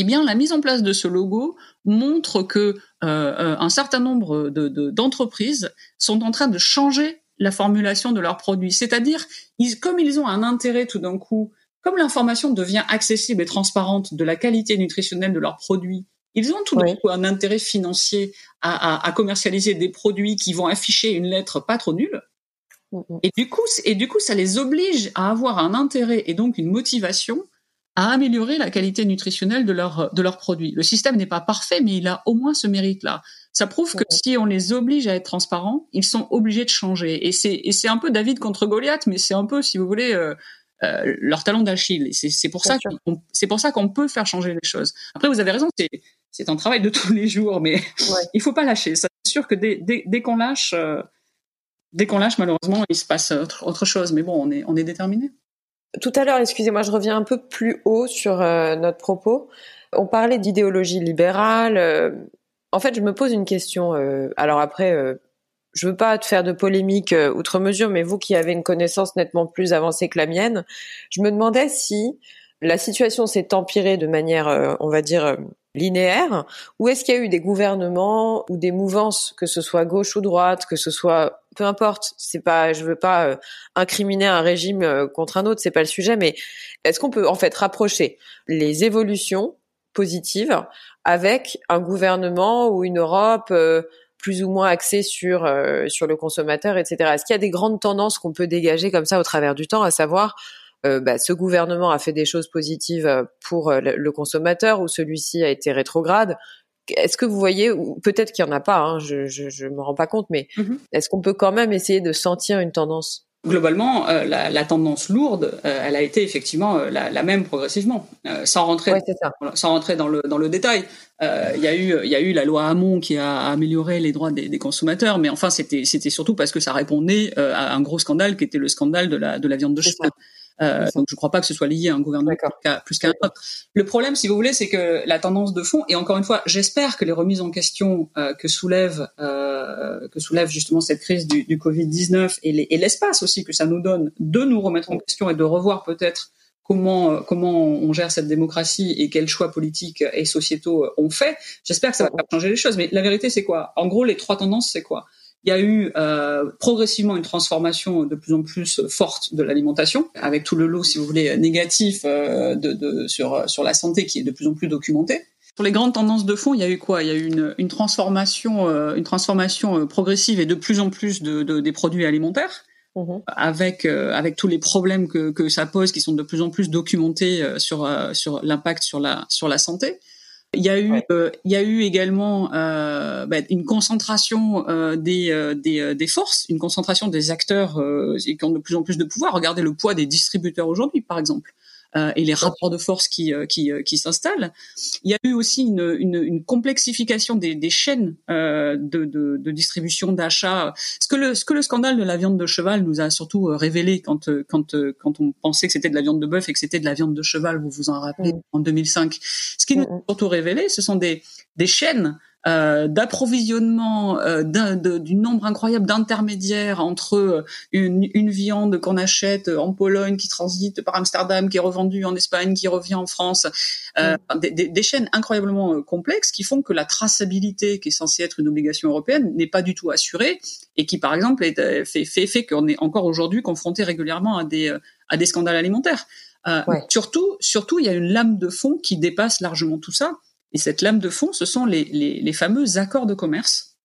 Eh bien, la mise en place de ce logo montre que euh, un certain nombre d'entreprises de, sont en train de changer la formulation de leurs produits. C'est-à-dire, comme ils ont un intérêt tout d'un coup, comme l'information devient accessible et transparente de la qualité nutritionnelle de leurs produits, ils ont tout d'un coup un intérêt financier à, à, à, commercialiser des produits qui vont afficher une lettre pas trop nulle. Mm, mm. Et du coup, et du coup, ça les oblige à avoir un intérêt et donc une motivation à améliorer la qualité nutritionnelle de leurs de leurs produits. Le système n'est pas parfait, mais il a au moins ce mérite-là. Ça prouve que si on les oblige à être transparents, ils sont obligés de changer. Et c'est et c'est un peu David contre Goliath, mais c'est un peu, si vous voulez, euh, euh, leur talon d'Achille. C'est pour ça qu'on c'est pour ça qu'on peut faire changer les choses. Après, vous avez raison, c'est c'est un travail de tous les jours, mais il faut pas lâcher. C'est sûr que dès dès, dès qu'on lâche, euh, dès qu'on lâche, malheureusement, il se passe autre, autre chose. Mais bon, on est on est déterminé. Tout à l'heure, excusez-moi, je reviens un peu plus haut sur euh, notre propos. On parlait d'idéologie libérale. Euh, en fait, je me pose une question. Euh, alors après, je veux pas te faire de polémique outre mesure, mais vous qui avez une connaissance nettement plus avancée que la mienne, je me demandais si la situation s'est empirée de manière, on va dire, linéaire, ou est-ce qu'il y a eu des gouvernements ou des mouvances, que ce soit gauche ou droite, que ce soit peu importe, c'est pas, je veux pas euh, incriminer un régime euh, contre un autre, c'est pas le sujet, mais est-ce qu'on peut en fait rapprocher les évolutions positives avec un gouvernement ou une Europe euh, plus ou moins axée sur sur le consommateur, etc. Est-ce qu'il y a des grandes tendances qu'on peut dégager comme ça au travers du temps, à savoir bah, ce gouvernement a fait des choses positives pour le consommateur ou celui-ci a été rétrograde est-ce que vous voyez, ou peut-être qu'il y en a pas, hein, je, je, me rends pas compte, mais mhm. est-ce qu'on peut quand même essayer de sentir une tendance? Globalement, euh, la, tendance lourde, euh, elle a été effectivement euh, la, même progressivement, sans rentrer, sans rentrer dans le dans le détail. Il y a eu il y a eu la loi Hamon qui a amélioré les droits des, consommateurs, mais enfin c'était c'était surtout parce que ça répondait à un gros scandale qui était le scandale de la de la viande de cheval. Euh, donc je ne crois pas que ce soit lié à un gouvernement plus qu'à un autre. Le problème, si vous voulez, c'est que la tendance de fond, et encore une fois, j'espère que les remises en question euh, que soulève euh, que soulève justement cette crise du, du Covid-19 et l'espace aussi que ça nous donne de nous remettre en question et de revoir peut-être comment euh, comment on gère cette démocratie et quels choix politiques et sociétaux on fait. J'espère que ça va pas changer les choses. Mais la vérité, c'est quoi? En gros, les trois tendances, c'est quoi? Il y a eu euh, progressivement une transformation de plus en plus forte de l'alimentation, avec tout le lot, si vous voulez, négatif euh, de, de, sur, sur la santé qui est de plus en plus documenté. Pour les grandes tendances de fond, il y a eu quoi? Il y a eu une, une transformation, euh, une transformation euh, progressive et de plus en plus de, de des produits alimentaires. Mmh. avec avec tous les problèmes que, que ça pose qui sont de plus en plus documentés sur sur l'impact sur la sur la santé il y a eu, euh, il y a eu également euh, bah, une concentration euh, des, des, des, forces, une concentration des acteurs qui ont de plus en plus de pouvoir. Regardez le poids des distributeurs aujourd'hui, par exemple. Euh, et les rapports de force qui euh, qui, euh, qui s'installent. Il y a eu aussi une, une, une complexification des, des chaînes de, de, de, distribution, d'achat. Ce que le ce que le scandale de la viande de cheval nous a surtout révélé quand quand quand on pensait que c'était de la viande de bœuf et que c'était de la viande de cheval, vous vous en rappelez, mm. en 2005. Ce qui nous a mm, mm. surtout révélé, ce sont des des chaînes euh, d'approvisionnement euh, du nombre incroyable d'intermédiaires entre une, une viande qu'on achète en Pologne qui transite par Amsterdam, qui est revendue en Espagne, qui revient en France, euh, mm. des, des, des, chaînes incroyablement complexes qui font que la traçabilité, qui est censée être une obligation européenne, n'est pas du tout assurée et qui, par exemple, est, fait, fait, fait qu'on est encore aujourd'hui confronté régulièrement à des, à des scandales alimentaires. Euh, surtout, surtout, il y a une lame de fond qui dépasse largement tout ça. Et cette lame de fond, ce sont les, les, les fameux accords de commerce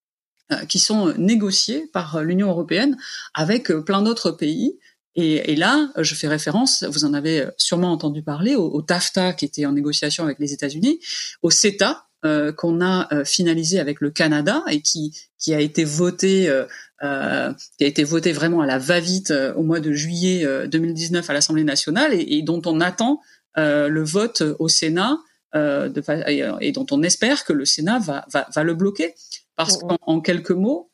euh, qui sont négociés par l'Union européenne avec euh, plein d'autres pays. Et, et, là, je fais référence, vous en avez sûrement entendu parler, au, TAFTA qui était en négociation avec les États-Unis, au CETA euh, qu'on a euh, finalisé avec le Canada et qui qui a été voté euh, qui a été voté vraiment à la va-vite au mois de juillet 2019 à l'Assemblée nationale et, et, dont on attend le vote au Sénat de, et dont on espère que le Sénat va va, va le bloquer parce mmh. qu'en quelques mots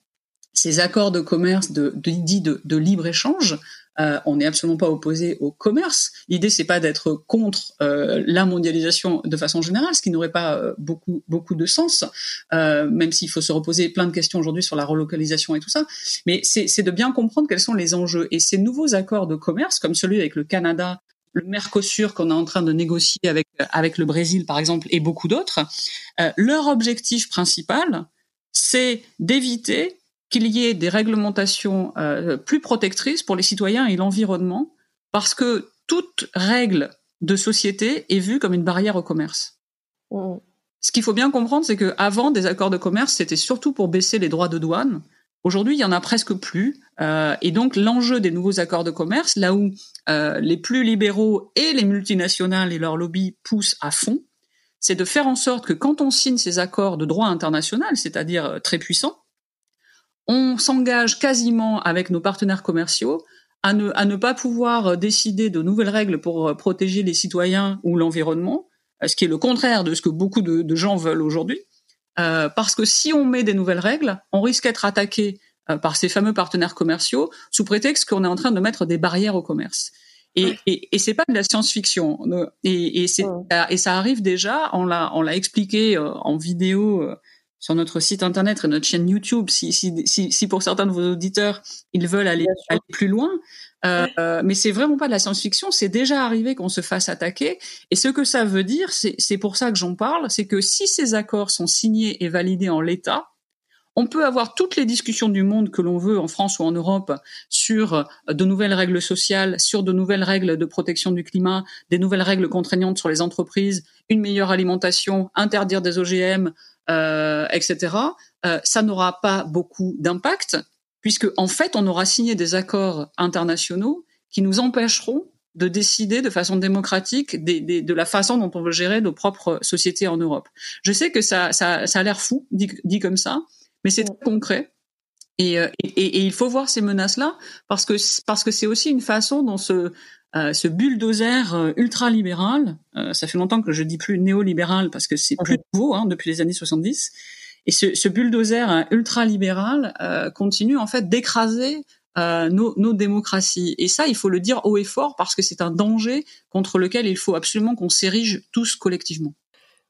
ces accords de commerce de, de, dits de, de libre échange euh, on n'est absolument pas opposé au commerce. L'idée, c'est pas d'être contre euh, la mondialisation de façon générale, ce qui n'aurait pas euh, beaucoup beaucoup de sens, même s'il faut se reposer plein de questions aujourd'hui sur la relocalisation et tout ça. Mais c'est de bien comprendre quels sont les enjeux. Et ces nouveaux accords de commerce, comme celui avec le Canada, le Mercosur qu'on est en train de négocier avec avec le Brésil, par exemple, et beaucoup d'autres, leur objectif principal, c'est d'éviter qu'il y ait des réglementations euh, plus protectrices pour les citoyens et l'environnement, parce que toute règle de société est vue comme une barrière au commerce. Mmh. Ce qu'il faut bien comprendre, c'est que avant des accords de commerce, c'était surtout pour baisser les droits de douane. Aujourd'hui, il y en a presque plus, euh, et donc l'enjeu des nouveaux accords de commerce, là où euh, les plus libéraux et les multinationales et leurs lobbies poussent à fond, c'est de faire en sorte que quand on signe ces accords de droit international, c'est-à-dire euh, très puissants, on s'engage quasiment avec nos partenaires commerciaux à ne, pas pouvoir décider de nouvelles règles pour euh, protéger les citoyens ou l'environnement, euh, ce qui est le contraire de ce que beaucoup de, gens veulent aujourd'hui. Euh, parce que si on met des nouvelles règles, on risque d'être attaqué par ces fameux partenaires commerciaux sous prétexte qu'on est en train de mettre des barrières au commerce. Et, et, et c'est pas de la science-fiction. Et, et, et ça arrive déjà. On l'a, on l'a expliqué en vidéo sur notre site internet et notre chaîne YouTube, si, si, si, si pour certains de vos auditeurs, ils veulent aller, aller plus loin. Euh, euh, mais c'est vraiment pas de la science-fiction, c'est déjà arrivé qu'on se fasse attaquer. Et ce que ça veut dire, c'est pour ça que j'en parle, c'est que si ces accords sont signés et validés en l'état, on peut avoir toutes les discussions du monde que l'on veut en France ou en Europe sur de nouvelles règles sociales, sur de nouvelles règles de protection du climat, des nouvelles règles contraignantes sur les entreprises, une meilleure alimentation, interdire des OGM, euh, etc., euh, ça n'aura pas beaucoup d'impact, puisque en fait, on aura signé des accords internationaux qui nous empêcheront de décider de façon démocratique de la façon dont on veut gérer nos propres sociétés en Europe. Je sais que ça, ça, ça a l'air fou dit, dit, comme ça, mais c'est concret. Et, euh, et, et, il faut voir ces menaces-là parce que parce que c'est aussi une façon dont ce euh, ce bulldozer euh, ultra-libéral, euh, ça fait longtemps que je dis plus néolibéral parce que c'est plus nouveau hein, depuis les années 70, et ce, ce bulldozer ultra-libéral continue en fait d'écraser nos, nos, démocraties. Et ça, il faut le dire haut et fort parce que c'est un danger contre lequel il faut absolument qu'on s'érige tous collectivement.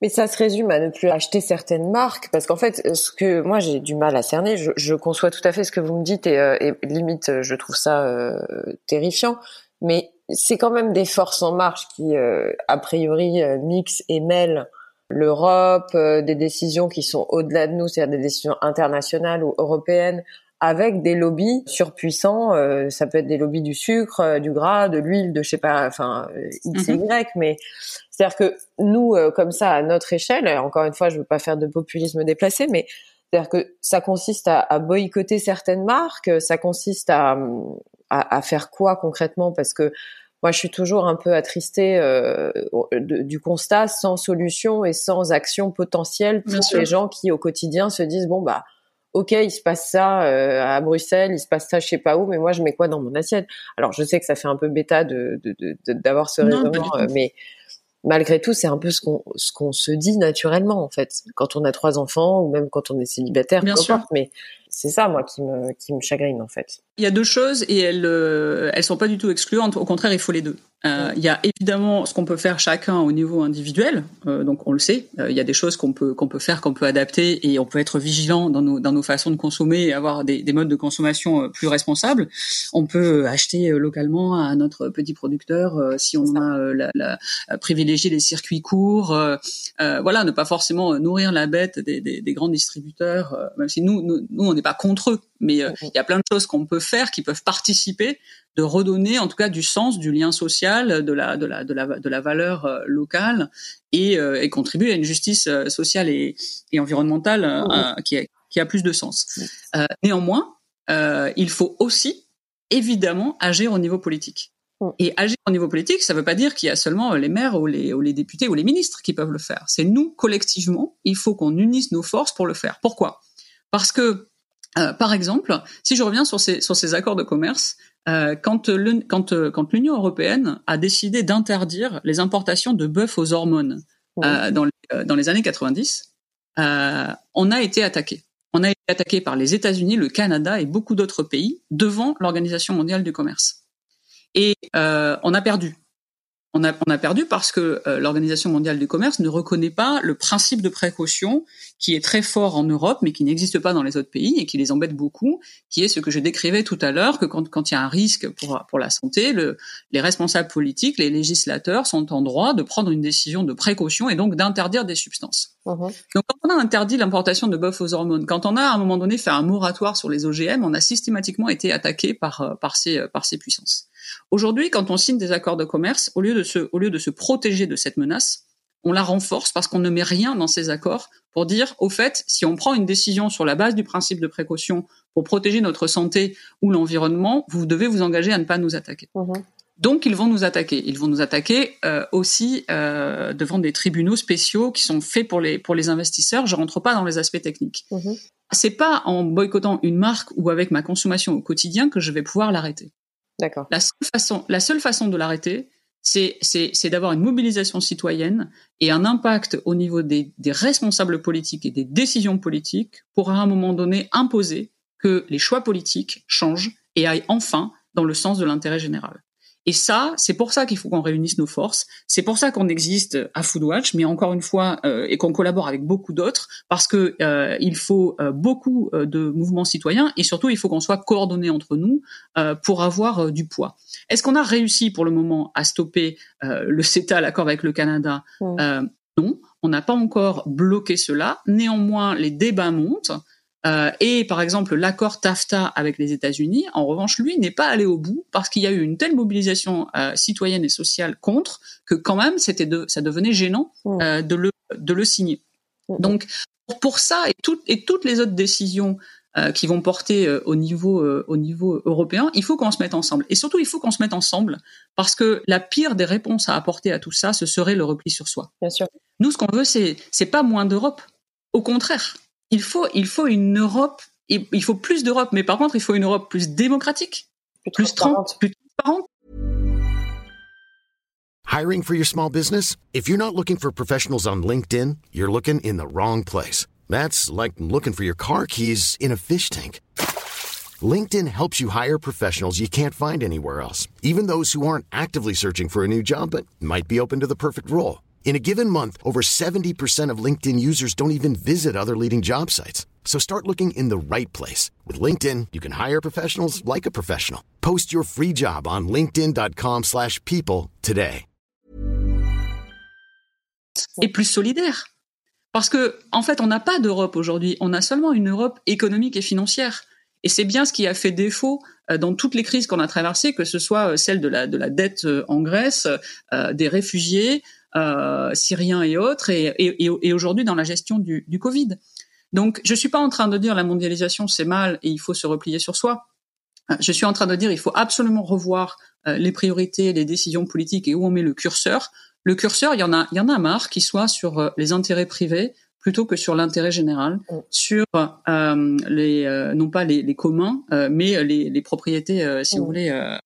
Mais ça se résume à ne plus acheter certaines marques, parce qu'en fait, ce que moi j'ai du mal à cerner, je, je, conçois tout à fait ce que vous me dites et, et limite, je trouve ça euh, terrifiant. Mais c'est quand même des forces en marche qui, euh, a priori, euh, mixent et mêlent l'Europe, euh, des décisions qui sont au-delà de nous, c'est-à-dire des décisions internationales ou européennes, avec des lobbies surpuissants. ça peut être des lobbies du sucre, du gras, de l'huile, de je sais pas, enfin X et mhm. Y, mais c'est-à-dire que nous, comme ça, à notre échelle, encore une fois, je veux pas faire de populisme déplacé, mais c'est-à-dire que ça consiste à, à, boycotter certaines marques, ça consiste à, à, à, faire quoi concrètement? Parce que moi, je suis toujours un peu attristée euh, du constat sans solution et sans action potentielle pour les gens qui, au quotidien, se disent bon bah ok, il se passe ça euh, à Bruxelles, il se passe ça je sais pas où, mais moi je mets quoi dans mon assiette? Alors je sais que ça fait un peu bêta de d'avoir de, ce raisonnement, euh, mais malgré tout, c'est un peu ce qu'on ce qu'on se dit naturellement en fait quand on a trois enfants ou même quand on est célibataire, Bien peu importe. Mais c'est ça moi qui me qui me chagrine en fait. Il y a deux choses et elles, euh, elles sont pas du tout excluantes. Au contraire, il faut les deux. Euh, il y a évidemment ce qu'on peut faire chacun au niveau individuel, euh, donc on le sait. Euh, il y a des choses qu'on peut qu'on peut faire, qu'on peut adapter, et on peut être vigilant dans nos dans nos façons de consommer et avoir des, des modes de consommation plus responsables. On peut acheter localement à notre petit producteur si on a la, la, privilégier les circuits courts. voilà, ne pas forcément nourrir la bête des, des, des grands distributeurs, même si nous nous, nous on n'est pas contre eux, mais il y a plein de choses qu'on peut faire qui peuvent participer de redonner en tout cas du sens, du lien social, de la de la de la de la valeur euh, locale et, euh, et contribuer à une justice euh, sociale et, et environnementale qui, a, qui a plus de sens. néanmoins, il faut aussi évidemment agir au niveau politique. Et agir au niveau politique, ça ne veut pas dire qu'il y a seulement les maires ou les, ou les députés ou les ministres qui peuvent le faire. C'est nous, collectivement, il faut qu'on unisse nos forces pour le faire. Pourquoi? Parce que, par exemple, si je reviens sur ces, sur ces accords de commerce, euh, quand l'Union quand, euh, quand européenne a décidé d'interdire les importations de bœuf aux hormones euh, dans, les, euh, dans les années 90, euh, on a été attaqué. On a été attaqué par les États-Unis, le Canada et beaucoup d'autres pays devant l'Organisation mondiale du commerce. Et on a perdu on a, on a perdu parce que euh, l'Organisation mondiale du commerce ne reconnaît pas le principe de précaution qui est très fort en Europe, mais qui n'existe pas dans les autres pays et qui les embête beaucoup, qui est ce que je décrivais tout à l'heure, que quand, quand il y a un risque pour, pour la santé, le, les responsables politiques, les législateurs sont en droit de prendre une décision de précaution et donc d'interdire des substances. Uh-huh. Donc quand on a interdit l'importation de bœuf aux hormones, quand on a à un moment donné fait un moratoire sur les OGM, on a systématiquement été attaqué par, euh, par, ces, par ces puissances. Aujourd'hui, quand on signe des accords de commerce, au lieu de se, au lieu de se protéger de cette menace, on la renforce parce qu'on ne met rien dans ces accords pour dire, au fait, si on prend une décision sur la base du principe de précaution pour protéger notre santé ou l'environnement, vous devez vous engager à ne pas nous attaquer. Mhm. Donc, ils vont nous attaquer. Ils vont nous attaquer euh, aussi euh, devant des tribunaux spéciaux qui sont faits pour les pour les investisseurs. Je rentre pas dans les aspects techniques. Mhm. C'est pas en boycottant une marque ou avec ma consommation au quotidien que je vais pouvoir l'arrêter. La seule façon, la seule façon de l'arrêter, c'est, d'avoir une mobilisation citoyenne et un impact au niveau des, des responsables politiques et des décisions politiques pour à un moment donné imposer que les choix politiques changent et aillent enfin dans le sens de l'intérêt général. Et ça, c'est pour ça qu'il faut qu'on réunisse nos forces. C'est pour ça qu'on existe à Foodwatch, mais encore une fois, euh, et qu'on collabore avec beaucoup d'autres, parce que euh, il faut euh, beaucoup de mouvements citoyens et surtout il faut qu'on soit coordonnés entre nous pour avoir du poids. Est-ce qu'on a réussi pour le moment à stopper le CETA, l'accord avec le Canada? Non, on n'a pas encore bloqué cela. Néanmoins, les débats montent. Euh, et par exemple, l'accord TAFTA avec les États-Unis, en revanche, lui, n'est pas allé au bout parce qu'il y a eu une telle mobilisation euh, citoyenne et sociale contre que quand même, c'était de, ça devenait gênant mmh. euh, de le de le signer. Mmh. Donc pour ça et, tout, et toutes les autres décisions qui vont porter au niveau au niveau européen, il faut qu'on se mette ensemble. Et surtout, il faut qu'on se mette ensemble parce que la pire des réponses à apporter à tout ça, ce serait le repli sur soi. Bien sûr. Nous, ce qu'on veut, c'est c'est pas moins d'Europe. Au contraire, il faut, il faut une Europe, il faut plus d'Europe, mais par contre, il faut une Europe plus démocratique, plus, plus transparente. Plus transparente. Hiring for your small business? If you're not looking for professionals on LinkedIn, you're looking in the wrong place. That's like looking for your car keys in a fish tank. LinkedIn helps you hire professionals you can't find anywhere else, even those who aren't actively searching for a new job but might be open to the perfect role. In a given month, over 70% of LinkedIn users don't even visit other leading job sites. So start looking in the right place. With LinkedIn, you can hire professionals like a professional. Post your free job on linkedin.com slash people today. Et plus solidaire. Parce que, en fait, on n'a pas d'Europe aujourd'hui. On a seulement une Europe économique et financière. Et c'est bien ce qui a fait défaut euh, dans toutes les crises qu'on a traversées, que ce soit euh, celle de la, de la dette euh, en Grèce, des réfugiés, euh, syriens et autres, et, et, et aujourd'hui dans la gestion du, du, Covid. Donc, je suis pas en train de dire la mondialisation c'est mal et il faut se replier sur soi. Euh, je suis en train de dire il faut absolument revoir euh, les priorités, les décisions politiques et où on met le curseur. Le curseur, il y en a, il y en a marre qu'il soit sur euh, les intérêts privés plutôt que sur l'intérêt général, mm. sur euh, les euh, non pas les, les communs, euh, mais les, les propriétés, euh, si vous mm. voulez,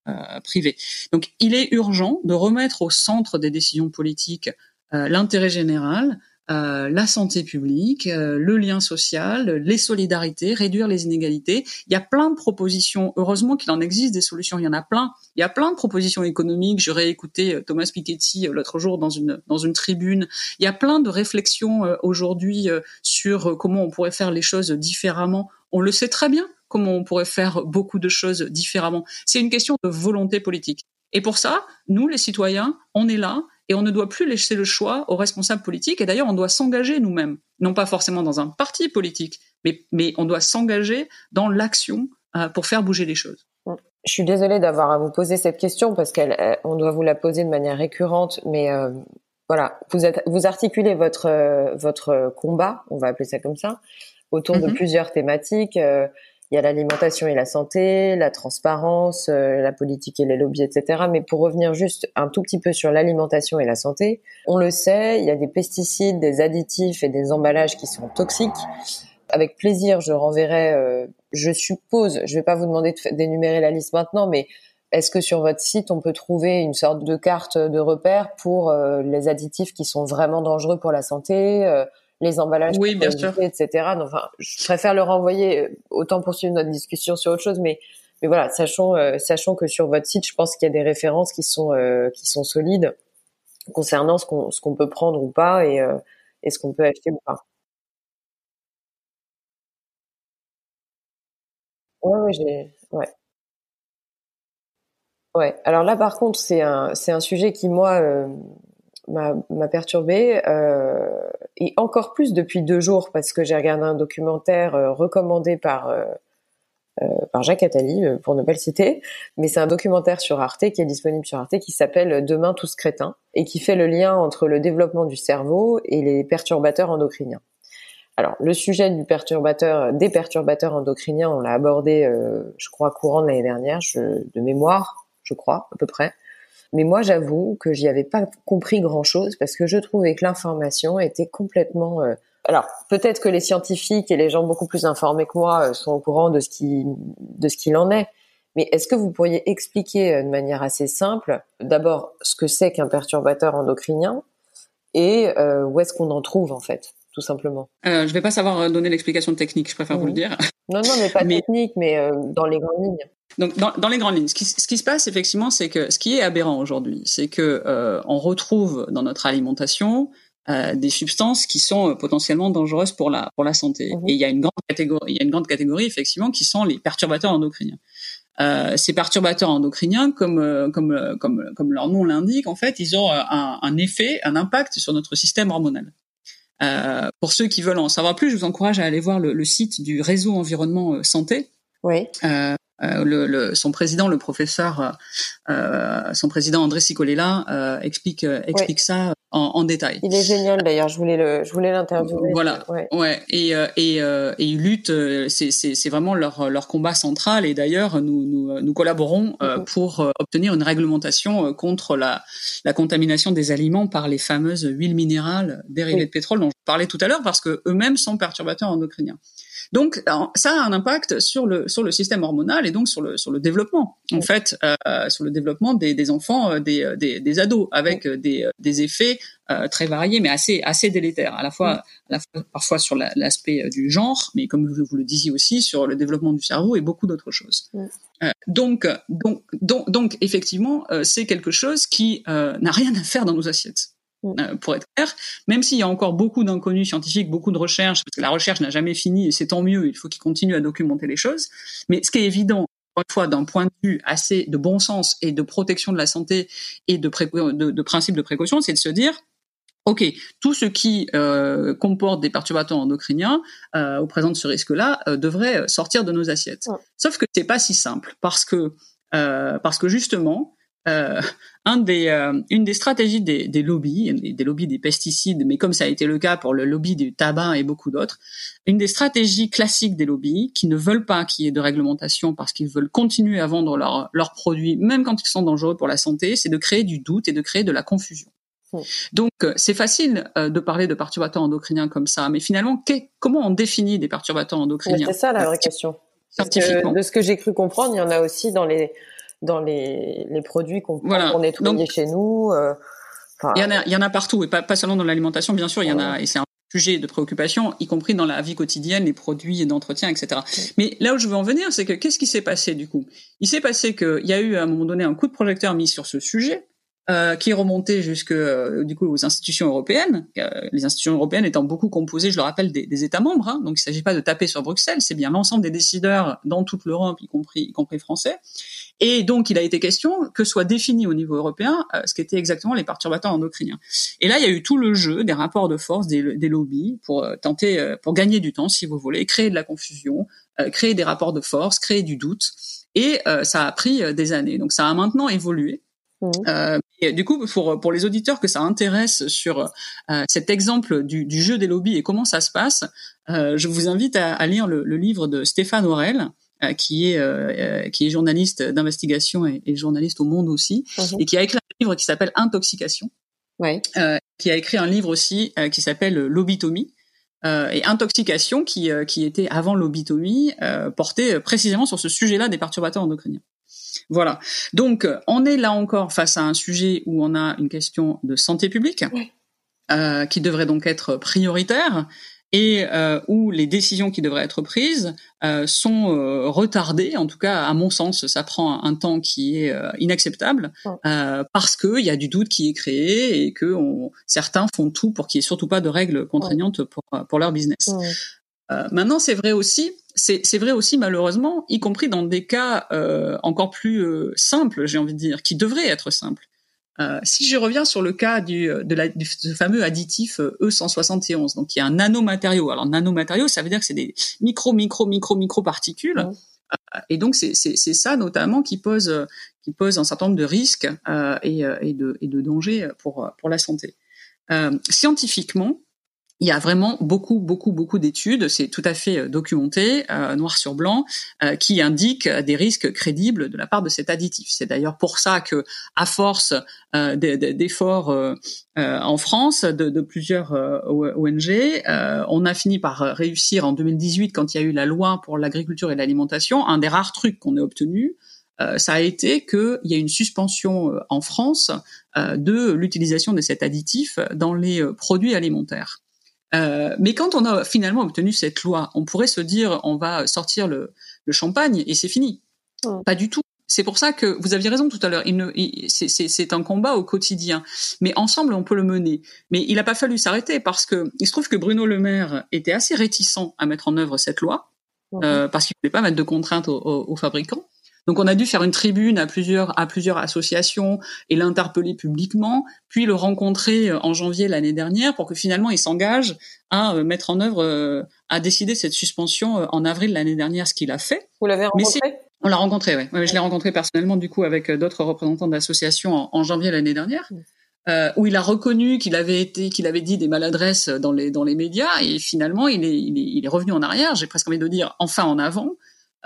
privées. Donc, il est urgent de remettre au centre des décisions politiques l'intérêt général, euh, la santé publique, euh, le lien social, les solidarités, réduire les inégalités. Il y a plein de propositions. Heureusement qu'il en existe des solutions. Il y en a plein. Il y a plein de propositions économiques. J'aurais écouté euh, Thomas Piketty l'autre jour dans une dans une tribune. Il y a plein de réflexions aujourd'hui sur comment on pourrait faire les choses différemment. On le sait très bien comment on pourrait faire beaucoup de choses différemment. C'est une question de volonté politique. Et pour ça, nous, les citoyens, on est là et on ne doit plus laisser le choix aux responsables politiques. Et d'ailleurs, on doit s'engager nous-mêmes, non pas forcément dans un parti politique, mais, mais on doit s'engager dans l'action euh, pour faire bouger les choses. Je suis désolée d'avoir à vous poser cette question parce qu'on doit vous la poser de manière récurrente, mais euh, voilà, vous, êtes, vous articulez votre euh, votre combat, on va appeler ça comme ça, autour de mm-hmm. plusieurs thématiques. Il y a l'alimentation et la santé, la transparence, euh, la politique et les lobbies, etc. Mais pour revenir juste un tout petit peu sur l'alimentation et la santé, on le sait, il y a des pesticides, des additifs et des emballages qui sont toxiques. Avec plaisir, je renverrai, euh, je suppose, je vais pas vous demander d'énumérer la liste maintenant, mais est-ce que sur votre site, on peut trouver une sorte de carte de repère pour euh, les additifs qui sont vraiment dangereux pour la santé les emballages, oui, bien sûr. etc. enfin, je préfère le renvoyer euh, autant poursuivre notre discussion sur autre chose, mais mais voilà, sachons euh, sachons que sur votre site, je pense qu'il y a des références qui sont euh, qui sont solides concernant ce qu'on ce qu'on peut prendre ou pas et et ce qu'on peut acheter ou pas. Ouais, ouais, j'ai ouais. Ouais. Alors là, par contre, c'est un c'est un sujet qui moi m'a perturbé euh, et encore plus depuis deux jours parce que j'ai regardé un documentaire euh, recommandé par euh, euh, par Jacques Attali pour ne pas le citer, mais c'est un documentaire sur Arte qui est disponible sur Arte qui s'appelle Demain tous crétins et qui fait le lien entre le développement du cerveau et les perturbateurs endocriniens. Alors le sujet du perturbateur, des perturbateurs endocriniens, on l'a abordé, je crois courant de l'année dernière, je, de mémoire, je crois à peu près. Mais moi, j'avoue que j'y avais pas compris grand-chose parce que je trouvais que l'information était complètement. Euh, alors peut-être que les scientifiques et les gens beaucoup plus informés que moi euh, sont au courant de ce qui de ce qu'il en est. Mais est-ce que vous pourriez expliquer euh, de manière assez simple, d'abord ce que c'est qu'un perturbateur endocrinien et où est-ce qu'on en trouve en fait, tout simplement? Euh, Je vais pas savoir donner l'explication technique, je préfère vous le dire. Non, non, mais pas technique, mais dans les grandes lignes. Donc, dans, dans, les grandes lignes, ce qui, ce qui, se passe effectivement, c'est que ce qui est aberrant aujourd'hui, c'est que euh, on retrouve dans notre alimentation euh, des substances qui sont euh, potentiellement dangereuses pour la pour la santé. Mhm. Et il y a une grande catégorie, il y a une grande catégorie effectivement qui sont les perturbateurs endocriniens. Euh, ces perturbateurs endocriniens, comme comme comme comme leur nom l'indique, en fait, ils ont un, un, effet, un impact sur notre système hormonal. Euh, pour ceux qui veulent en savoir plus, je vous encourage à aller voir le, le site du réseau environnement santé. Oui. Euh, le, le, son président, le professeur, euh, son président André Sicolella euh, explique explique ça en, en, détail. Il est génial d'ailleurs. Je voulais le, je voulais l'interviewer. Voilà. Ouais. ouais. Et et et ils luttent. C'est c'est c'est vraiment leur leur combat central. Et d'ailleurs, nous nous nous collaborons mm-hmm. pour obtenir une réglementation contre la la contamination des aliments par les fameuses huiles minérales dérivées de pétrole dont je parlais tout à l'heure, parce que eux-mêmes sont perturbateurs endocriniens. Donc ça a un impact sur le sur le système hormonal et donc sur le sur le développement en fait euh, sur le développement des, des enfants euh, des, euh, des, des ados avec des, des effets euh, très variés mais assez assez délétères à la fois, à la fois parfois sur l'aspect du genre mais comme vous, vous, le disiez aussi sur le développement du cerveau et beaucoup d'autres choses. Euh, donc, donc, donc, donc, effectivement, c'est quelque chose qui n'a rien à faire dans nos assiettes. Euh, pour être clair, même s'il y a encore beaucoup d'inconnus scientifiques, beaucoup de recherches, parce que la recherche n'a jamais fini et c'est tant mieux, il faut qu'ils continuent à documenter les choses. Mais ce qui est évident, une fois, d'un point de vue assez de bon sens et de protection de la santé et de, de, de principe de précaution, c'est de se dire, OK, tout ce qui euh, comporte des perturbateurs endocriniens euh, ou présente ce risque-là euh, devrait sortir de nos assiettes. Sauf que c'est pas si simple parce que euh, parce que justement euh, un des, euh, une des stratégies des, des lobbies, des, lobbies des pesticides, mais comme ça a été le cas pour le lobby du tabac et beaucoup d'autres, une des stratégies classiques des lobbies qui ne veulent pas qu'il y ait de réglementation parce qu'ils veulent continuer à vendre leurs leurs produits, même quand ils sont dangereux pour la santé, c'est de créer du doute et de créer de la confusion. Donc euh, c'est facile euh, de parler de perturbateurs endocriniens comme ça, mais finalement, comment on définit des perturbateurs endocriniens C'est ça la vraie question. Scientifiquement. de ce que j'ai cru comprendre, il y en a aussi dans les dans les, les produits qu'on voilà. nettoyer chez nous. Euh, il, y en a, il y en a partout, et pas, pas seulement dans l'alimentation, bien sûr, il y en a, et c'est un sujet de préoccupation, y compris dans la vie quotidienne, les produits d'entretien, etc. Mais là où je veux en venir, c'est que qu'est-ce qui s'est passé du coup? Il s'est passé qu'il y a eu à un moment donné un coup de projecteur mis sur ce sujet, euh, qui est remonté jusque euh, du coup aux institutions européennes. Euh, les institutions européennes étant beaucoup composées, je le rappelle, des, des États membres. Hein, donc il ne s'agit pas de taper sur Bruxelles, c'est bien l'ensemble des décideurs dans toute l'Europe, y compris y compris français. Et donc il a été question que soit défini au niveau européen ce qu'étaient exactement les perturbateurs endocriniens. Et là il y a eu tout le jeu des rapports de force, des, des lobbies pour tenter, pour gagner du temps, si vous voulez, créer de la confusion, créer des rapports de force, créer du doute. Et ça a pris des années. Donc ça a maintenant évolué. Mmh. Euh, et du coup, pour, pour les auditeurs que ça intéresse sur euh, cet exemple du, du, jeu des lobbies et comment ça se passe, euh, je vous invite à, à lire le, le, livre de Stéphane Aurel, euh, qui est euh, qui est journaliste d'investigation et, et, journaliste au Monde aussi, mmh. et qui a écrit un livre qui s'appelle Intoxication, ouais. qui a écrit un livre aussi qui s'appelle Lobitomie. et intoxication qui, qui était avant lobitomie portait précisément sur ce sujet-là des perturbateurs endocriniens. Voilà. Donc, on est là encore face à un sujet où on a une question de santé publique euh, qui devrait donc être prioritaire et euh, où les décisions qui devraient être prises euh, sont euh, retardées. En tout cas, à mon sens, ça prend un temps qui est euh, inacceptable euh, parce qu'il y a du doute qui est créé et que on, certains font tout pour qu'il n'y ait surtout pas de règles contraignantes pour, pour leur business. maintenant, c'est vrai aussi c'est vrai aussi malheureusement, y compris dans des cas euh, encore plus euh, simples, j'ai envie de dire, qui devraient être simples. Euh, si je reviens sur le cas du, de la, du fameux additif E171, donc il y a un nanomatériau. Alors nanomatériau, ça veut dire que c'est des micro, micro, micro, micro particules. et donc c'est ça notamment qui pose qui pose un certain nombre de risques et, et, de, et de dangers pour pour la santé. scientifiquement, il y a vraiment beaucoup, beaucoup, beaucoup d'études, c'est tout à fait euh, documenté, euh, noir sur blanc, euh, qui indiquent des risques crédibles de la part de cet additif. C'est d'ailleurs pour ça que, à force d'efforts en France de, de plusieurs ONG, on a fini par réussir en 2018, quand il y a eu la loi pour l'agriculture et l'alimentation, un des rares trucs qu'on ait obtenu, ça a été qu'il y a une suspension en France de l'utilisation de cet additif dans les produits alimentaires. Euh, mais quand on a finalement obtenu cette loi, on pourrait se dire on va sortir le, le champagne et c'est fini. Pas du tout. C'est pour ça que vous aviez raison tout à l'heure. C'est un combat au quotidien, mais ensemble on peut le mener. Mais il n'a pas fallu s'arrêter parce que il se trouve que Bruno Le Maire était assez réticent à mettre en œuvre cette loi euh, parce qu'il voulait pas mettre de contraintes aux, aux fabricants. Donc on a dû faire une tribune à plusieurs à plusieurs associations et l'interpeller publiquement, puis le rencontrer euh, en janvier l'année dernière pour que finalement il s'engage à euh, mettre en œuvre, euh, à décider cette suspension en avril l'année dernière, ce qu'il a fait. Vous l'avez rencontré? On l'a rencontré, oui. Ouais, je l'ai rencontré personnellement du coup avec d'autres représentants d'associations en, en, janvier l'année dernière. Euh, où il a reconnu qu'il avait été, qu'il avait dit des maladresses dans les dans les médias, et finalement il est il est, il est revenu en arrière. J'ai presque envie de dire enfin en avant,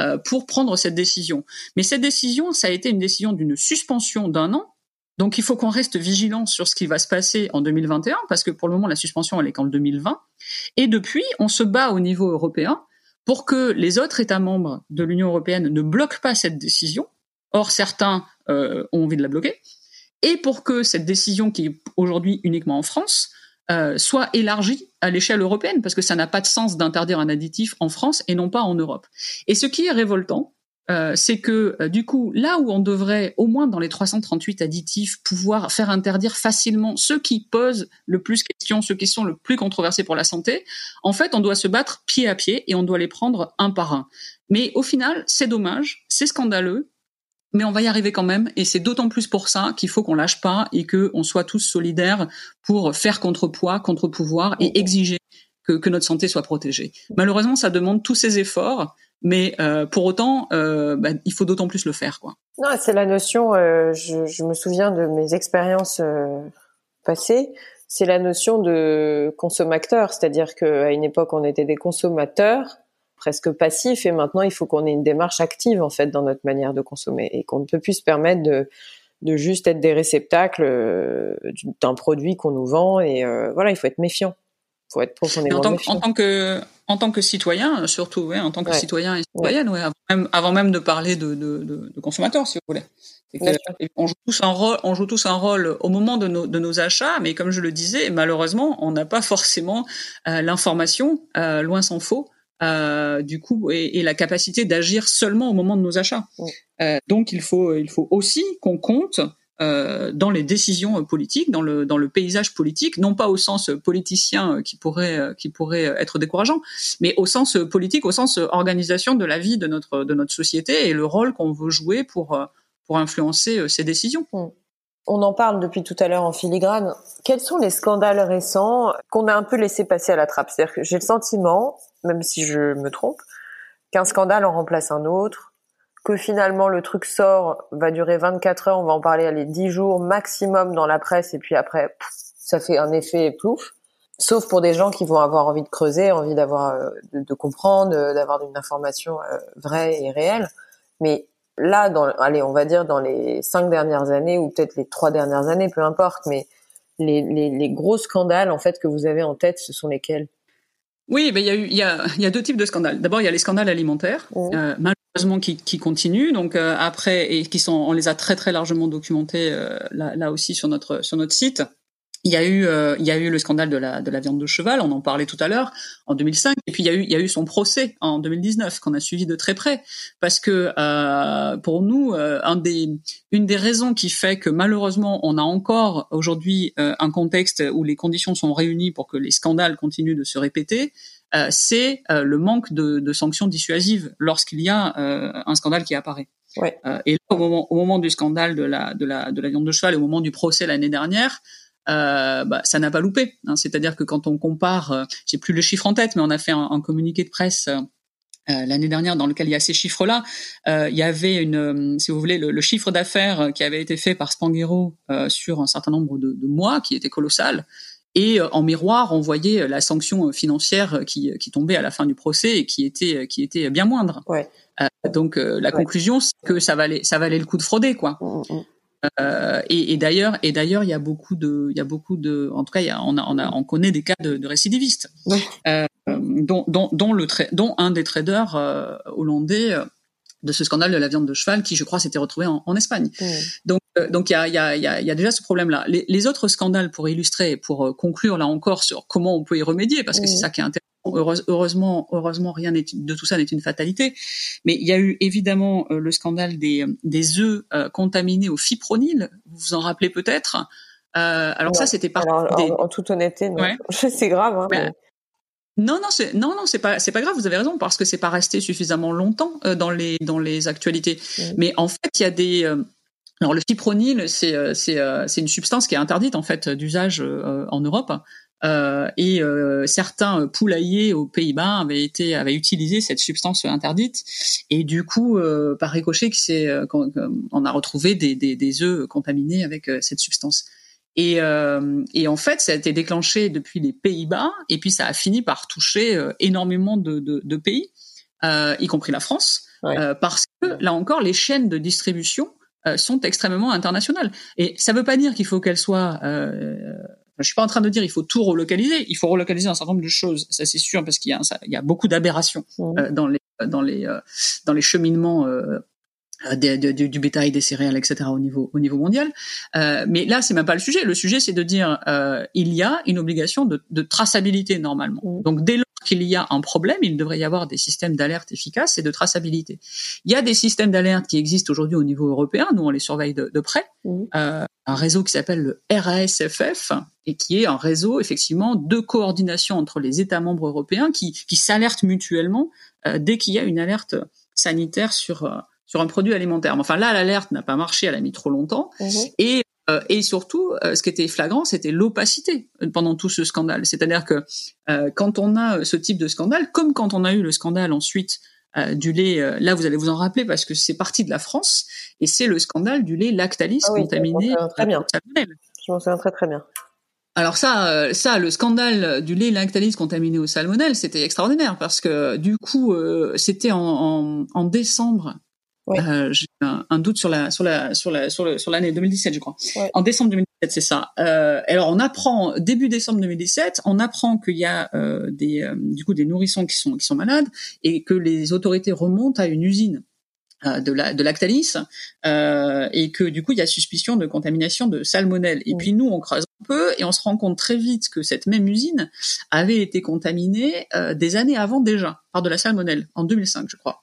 euh, pour prendre cette décision. Mais cette décision, ça a été une décision d'une suspension d'un an. Donc il faut qu'on reste vigilant sur ce qui va se passer en 2021 parce que pour le moment la suspension elle est qu'en 2020. Et depuis, on se bat au niveau européen pour que les autres États membres de l'Union européenne ne bloquent pas cette décision. Or certains euh, ont envie de la bloquer. Et pour que cette décision qui est aujourd'hui uniquement en France euh, soit élargie à l'échelle européenne, parce que ça n'a pas de sens d'interdire un additif en France et non pas en Europe. Et ce qui est révoltant, euh, c'est que euh, du coup, là où on devrait, au moins dans les 338 additifs, pouvoir faire interdire facilement ceux qui posent le plus questions, ceux qui sont le plus controversés pour la santé, en fait, on doit se battre pied à pied et on doit les prendre un par un. Mais au final, c'est dommage, c'est scandaleux, mais on va y arriver quand même, et c'est d'autant plus pour ça qu'il faut qu'on lâche pas et que on soit tous solidaires pour faire contrepoids, contre-pouvoir et exiger que, que, notre santé soit protégée. Malheureusement, ça demande tous ces efforts, mais euh, pour autant, euh, bah, il faut d'autant plus le faire, quoi. Non, c'est la notion. Euh, je, je, me souviens de mes expériences euh, passées. C'est la notion de consommateur, c'est-à-dire qu'à une époque, on était des consommateurs presque passif et maintenant il faut qu'on ait une démarche active en fait dans notre manière de consommer et qu'on ne peut plus se permettre de de juste être des réceptacles euh, d'un produit qu'on nous vend et euh, voilà il faut être méfiant. Il faut être profondément en tant, méfiant en tant que en tant que citoyen surtout ouais, en tant que Ouais. citoyen et citoyenne ouais, avant, même, avant même de parler de, de, de, de consommateur si vous voulez. On joue tous un rôle, on joue tous un rôle au moment de nos, de nos achats, mais comme je le disais, malheureusement, on n'a pas forcément euh, l'information, euh, loin s'en faut, euh, du coup, et, et la capacité d'agir seulement au moment de nos achats. Euh, donc, il faut, il faut aussi qu'on compte euh, dans les décisions politiques, dans le dans le paysage politique, non pas au sens politicien qui pourrait qui pourrait être décourageant, mais au sens politique, au sens organisation de la vie de notre de notre société et le rôle qu'on veut jouer pour pour influencer ces décisions. On en parle depuis tout à l'heure en filigrane. Quels sont les scandales récents qu'on a un peu laissé passer à la trappe? C'est-à-dire que j'ai le sentiment, même si je me trompe, qu'un scandale en remplace un autre, que finalement le truc sort, va durer 24 heures, on va en parler les 10 jours maximum dans la presse et puis après ça fait un effet plouf. Sauf pour des gens qui vont avoir envie de creuser, envie d'avoir euh, de, comprendre, d'avoir une information euh, vraie et réelle. Mais là, dans, allez, on va dire dans les cinq dernières années ou peut-être les trois dernières années, peu importe, mais les, les, gros scandales en fait que vous avez en tête, ce sont lesquels? Oui, ben il y a eu il y a, y a deux types de scandales. D'abord, il y a les scandales alimentaires. Mmh. Euh, qui, qui continuent. Donc euh, après et qui sont, on les a très très largement documentés euh, là, là, aussi sur notre sur notre site. Il y a eu euh, il y a eu le scandale de la de la viande de cheval, on en parlait tout à l'heure en 2005 et puis il y a eu il y a eu son procès en 2019 qu'on a suivi de très près parce que pour nous un des une des raisons qui fait que malheureusement on a encore aujourd'hui un contexte où les conditions sont réunies pour que les scandales continuent de se répéter, euh, c'est euh, le manque de, de, sanctions dissuasives lorsqu'il y a euh, un scandale qui apparaît. Ouais. et là, au moment, au moment du scandale de la, de, la, de la viande de cheval et au moment du procès l'année dernière, euh, bah, ça n'a pas loupé. Hein. C'est-à-dire que quand on compare, euh, j'ai plus le chiffre en tête, mais on a fait un, un communiqué de presse euh, l'année dernière dans lequel il y a ces chiffres-là. il y avait une, si vous voulez, le, le chiffre d'affaires qui avait été fait par Spanghero sur un certain nombre de, de mois, qui était colossal. Et euh, en miroir, on voyait euh, la sanction euh, financière qui, qui tombait à la fin du procès et qui était qui était bien moindre. Ouais. donc la conclusion, c'est que ça valait ça valait le coup de frauder, quoi. Mmh, mmh. Euh, et, et d'ailleurs, et d'ailleurs, il y a beaucoup de, il y a beaucoup de, en tout cas, il y a, on a, on a, on connaît des cas de, de récidivistes, ouais. euh, dont, dont, dont le, dont un des traders euh, hollandais de ce scandale de la viande de cheval qui, je crois, s'était retrouvé en, en Espagne. Donc, donc il y a, y, a, y, a, y a, déjà ce problème-là. Les, les, autres scandales, pour illustrer, pour conclure là encore sur comment on peut y remédier, parce que c'est ça qui est intéressant. Heureusement, heureusement, rien de tout ça n'est une fatalité. Mais il y a eu évidemment euh, le scandale des, des œufs euh, contaminés au fipronil. Vous vous en rappelez peut-être. Euh, alors, ça, c'était pas. Des... En, en, toute honnêteté, ouais. c'est grave. Hein, mais... Non, non, c'est non, non, c'est pas, c'est pas grave. Vous avez raison parce que c'est pas resté suffisamment longtemps euh, dans les dans les actualités. Mmh. Mais en fait, il y a des euh, alors le fipronil, c'est c'est c'est une substance qui est interdite en fait d'usage en Europe. Et certains poulaillers aux Pays-Bas avaient été avaient utilisé cette substance interdite et du coup par ricochet c'est on a retrouvé des, des, des œufs contaminés avec cette substance. Et, euh, et, en fait, ça a été déclenché depuis les Pays-Bas, et puis ça a fini par toucher euh, énormément de, de, de pays, euh, y compris la France, ouais. Euh, parce que là encore, les chaînes de distribution euh, sont extrêmement internationales. Et ça ne veut pas dire qu'il faut qu'elles soient je suis pas en train de dire il faut tout relocaliser. Il faut relocaliser un certain nombre de choses, ça c'est sûr, parce qu'il y a, il y a beaucoup d'aberrations mmh. euh, dans les dans les euh, dans les cheminements euh, euh, de, du bétail, des céréales, etc. au niveau au niveau mondial. Euh, mais là, c'est même pas le sujet. Le sujet, c'est de dire euh, il y a une obligation de, de traçabilité normalement. Mmh. Donc dès lors qu'il y a un problème, il devrait y avoir des systèmes d'alerte efficaces et de traçabilité. Il y a des systèmes d'alerte qui existent aujourd'hui au niveau européen. Nous, on les surveille de, de près. Mmh. Euh, un réseau qui s'appelle le RASFF et qui est un réseau effectivement de coordination entre les États membres européens qui, qui s'alertent mutuellement euh, dès qu'il y a une alerte sanitaire sur euh, sur un produit alimentaire. Enfin là, l'alerte n'a pas marché, elle a mis trop longtemps. Mmh. Et euh, et surtout, euh, ce qui était flagrant, c'était l'opacité pendant tout ce scandale. C'est-à-dire que euh, quand on a ce type de scandale, comme quand on a eu le scandale ensuite euh, du lait, euh, là vous allez vous en rappeler parce que c'est parti de la France, et c'est le scandale du lait Lactalis ah oui, contaminé très bien. Je m'en souviens très très bien. Alors ça, ça, le scandale du lait Lactalis contaminé au salmonelle, c'était extraordinaire parce que du coup, c'était en, en, en décembre Ouais. Euh, j'ai un, un, doute sur la sur la sur la sur l'année 2017, je crois. Ouais. En décembre 2017, c'est ça. Euh, alors on apprend début décembre 2017, on apprend qu'il y a euh, des euh, du coup des nourrissons qui sont qui sont malades et que les autorités remontent à une usine euh, de la de Lactalis euh, et que du coup il y a suspicion de contamination de salmonelle. Et puis nous on creuse un peu et on se rend compte très vite que cette même usine avait été contaminée euh, des années avant déjà par de la salmonelle en 2005 je crois.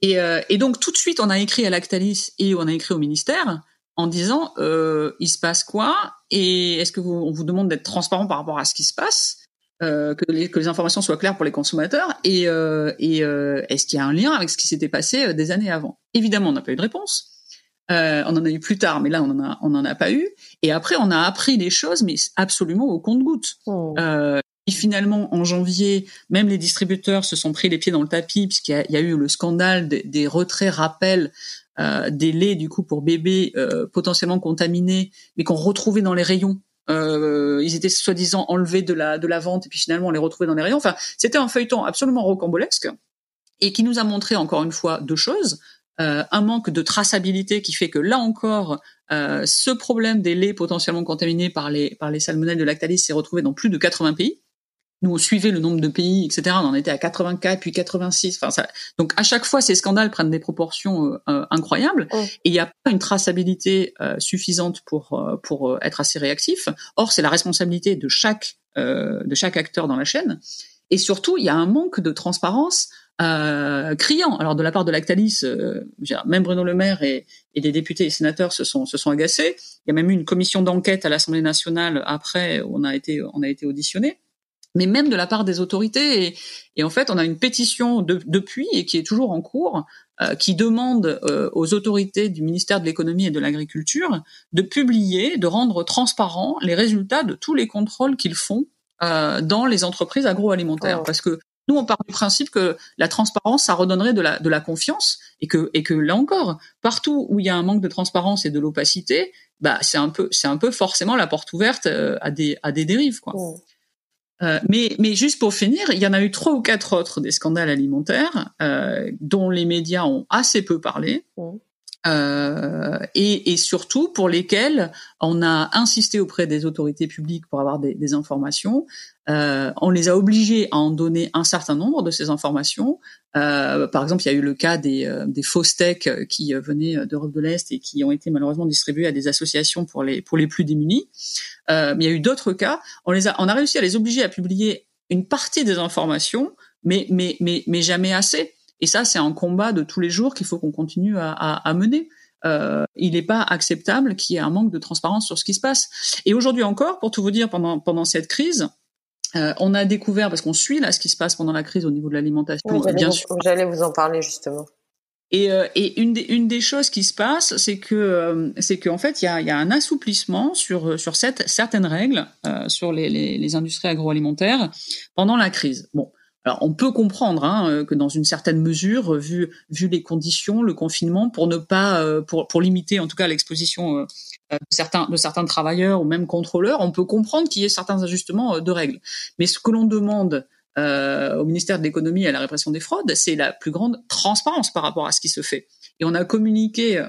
Et, euh, et donc tout de suite on a écrit à Lactalis et on a écrit au ministère en disant euh, il se passe quoi et est-ce que vous, on vous demande d'être transparent par rapport à ce qui se passe euh, que, les, que les informations soient claires pour les consommateurs et, euh, et euh, est-ce qu'il y a un lien avec ce qui s'était passé euh, des années avant? Évidemment, on n'a pas eu de réponse. Euh, on en a eu plus tard, mais là, on en a, on en a pas eu. Et après, on a appris les choses, mais absolument au compte-goutte. Oh. et finalement, en janvier, même les distributeurs se sont pris les pieds dans le tapis puisqu'il y y a eu le scandale des, des retraits rappels des laits du coup pour bébés euh, potentiellement contaminés, mais qu'on retrouvait dans les rayons euh, ils étaient soi-disant enlevés de la de la vente et puis finalement on les retrouvait dans les rayons. Enfin, c'était un feuilleton absolument rocambolesque et qui nous a montré encore une fois deux choses. Euh, un manque de traçabilité qui fait que là encore, euh, ce problème des laits potentiellement contaminés par les par les salmonelles de Lactalis s'est retrouvé dans plus de 80 pays. Nous, on suivait le nombre de pays, etc. On en était à 84, puis 86. Enfin, ça... donc à chaque fois, ces scandales prennent des proportions euh, euh, incroyables. Et il n'y a pas une traçabilité euh, suffisante pour euh, pour euh, être assez réactif. Or, c'est la responsabilité de chaque euh, de chaque acteur dans la chaîne. Et surtout, il y a un manque de transparence euh, criant. Alors de la part de Lactalis, euh, même Bruno Le Maire et, et les députés et sénateurs se sont se sont agacés. Il y a même eu une commission d'enquête à l'Assemblée nationale après où on a été on a été auditionné mais même de la part des autorités. Et, et en fait, on a une pétition de- depuis et qui est toujours en cours, euh, qui demande euh, aux autorités du ministère de l'économie et de l'agriculture de publier, de rendre transparents les résultats de tous les contrôles qu'ils font euh, dans les entreprises agroalimentaires, Oh. parce que nous, on part du principe que la transparence, ça redonnerait de la, de la confiance, et que, et que là encore, partout où il y a un manque de transparence et de l'opacité, bah, c'est un peu, c'est un peu forcément la porte ouverte euh, à des, à des dérives, quoi. Mm. Euh, mais, mais juste pour finir, il y en a eu trois ou quatre autres des scandales alimentaires euh, dont les médias ont assez peu parlé. Euh, et, et surtout pour lesquels on a insisté auprès des autorités publiques pour avoir des, des informations. Euh, on les a obligés à en donner un certain nombre de ces informations. Euh, par exemple, il y a eu le cas des, euh, des steaks euh, qui euh, venaient d'Europe de l'Est et qui ont été malheureusement distribués à des associations pour les pour les plus démunis. Euh, mais il y a eu d'autres cas. On les a on a réussi à les obliger à publier une partie des informations, mais mais mais mais jamais assez. Et ça, c'est un combat de tous les jours qu'il faut qu'on continue à, à, à mener. Euh, il n'est pas acceptable qu'il y ait un manque de transparence sur ce qui se passe. Et aujourd'hui encore, pour tout vous dire, pendant pendant cette crise, euh, on a découvert parce qu'on suit là ce qui se passe pendant la crise au niveau de l'alimentation, Oui, j'allais bien vous- sûr. J'allais vous en parler justement. Et, euh, et une, des, une des choses qui se passe, c'est que euh, c'est qu'en fait il y a, il y a un assouplissement sur sur cette, certaines règles euh, sur les, les, les industries agroalimentaires pendant la crise. Bon, alors on peut comprendre hein, euh, que dans une certaine mesure, vu vu les conditions, le confinement, pour ne pas euh, pour pour limiter en tout cas l'exposition euh, euh, de certains de certains travailleurs ou même contrôleurs, on peut comprendre qu'il y ait certains ajustements euh, de règles. Mais ce que l'on demande euh, au ministère de l'économie et à la répression des fraudes, c'est la plus grande transparence par rapport à ce qui se fait. Et on a communiqué euh,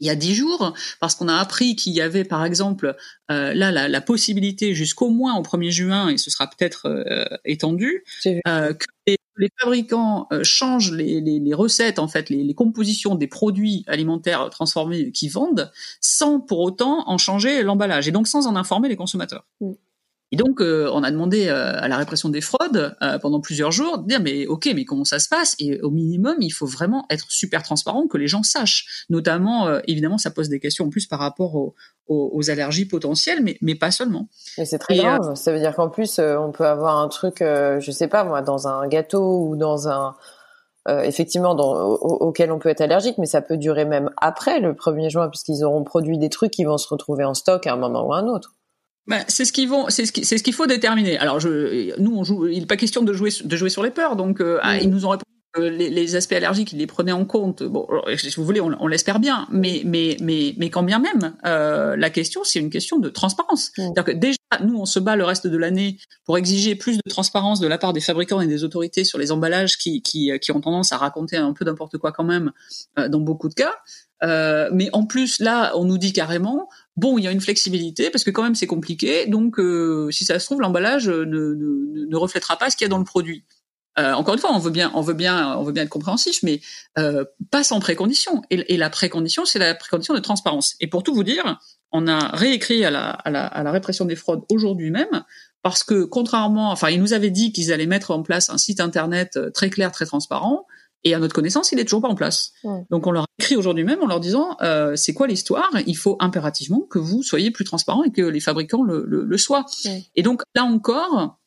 il y a dix jours parce qu'on a appris qu'il y avait par exemple euh, là la, la possibilité jusqu'au moins au 1er juin et ce sera peut-être euh, étendu euh, que les, les fabricants euh, changent les, recettes en fait les, les compositions des produits alimentaires transformés qu'ils vendent sans pour autant en changer l'emballage et donc sans en informer les consommateurs. Mm. Et donc, euh, on a demandé euh, à la répression des fraudes euh, pendant plusieurs jours de dire mais ok, mais comment ça se passe? Et au minimum, il faut vraiment être super transparent, que les gens sachent. Notamment, évidemment, ça pose des questions en plus par rapport aux, aux, aux allergies potentielles, mais, mais pas seulement. Mais c'est très Et, grave. Ça veut dire qu'en plus, on peut avoir un truc, je sais pas moi, dans un gâteau ou dans un, euh, effectivement, dans, au- auquel on peut être allergique, mais ça peut durer même après le 1er juin, puisqu'ils auront produit des trucs qui vont se retrouver en stock à un moment ou à un autre. Ben, c'est ce qu'ils vont, c'est ce qu'il faut déterminer. Alors, je, nous, on joue, il n'est pas question de jouer, de jouer sur les peurs. Donc, euh, ah, Mm. ils nous ont répondu que les, les aspects allergiques, ils les prenaient en compte. Bon, si vous voulez, on, on l'espère bien. Mais, mais, mais, mais quand bien même, euh, la question, c'est une question de transparence. Mm. C'est-à-dire que déjà, nous, on se bat le reste de l'année pour exiger plus de transparence de la part des fabricants et des autorités sur les emballages qui, qui, qui ont tendance à raconter un peu n'importe quoi quand même euh, dans beaucoup de cas. Euh, mais en plus, là, on nous dit carrément, bon, il y a une flexibilité parce que quand même c'est compliqué, donc euh, si ça se trouve, l'emballage euh, ne, ne, ne reflètera pas ce qu'il y a dans le produit. Euh, encore une fois, on veut bien, on veut bien, on veut bien être compréhensif, mais euh, pas sans précondition. Et, la précondition, c'est la précondition de transparence. Et pour tout vous dire, on a réécrit à la, à la, à la répression des fraudes aujourd'hui même, parce que contrairement, enfin, ils nous avaient dit qu'ils allaient mettre en place un site internet euh, très clair, très transparent. Et à notre connaissance, il est toujours pas en place. Donc on leur écrit aujourd'hui même en leur disant euh, c'est quoi l'histoire? Il faut impérativement que vous soyez plus transparent et que les fabricants le, le, le soient. Et donc là encore,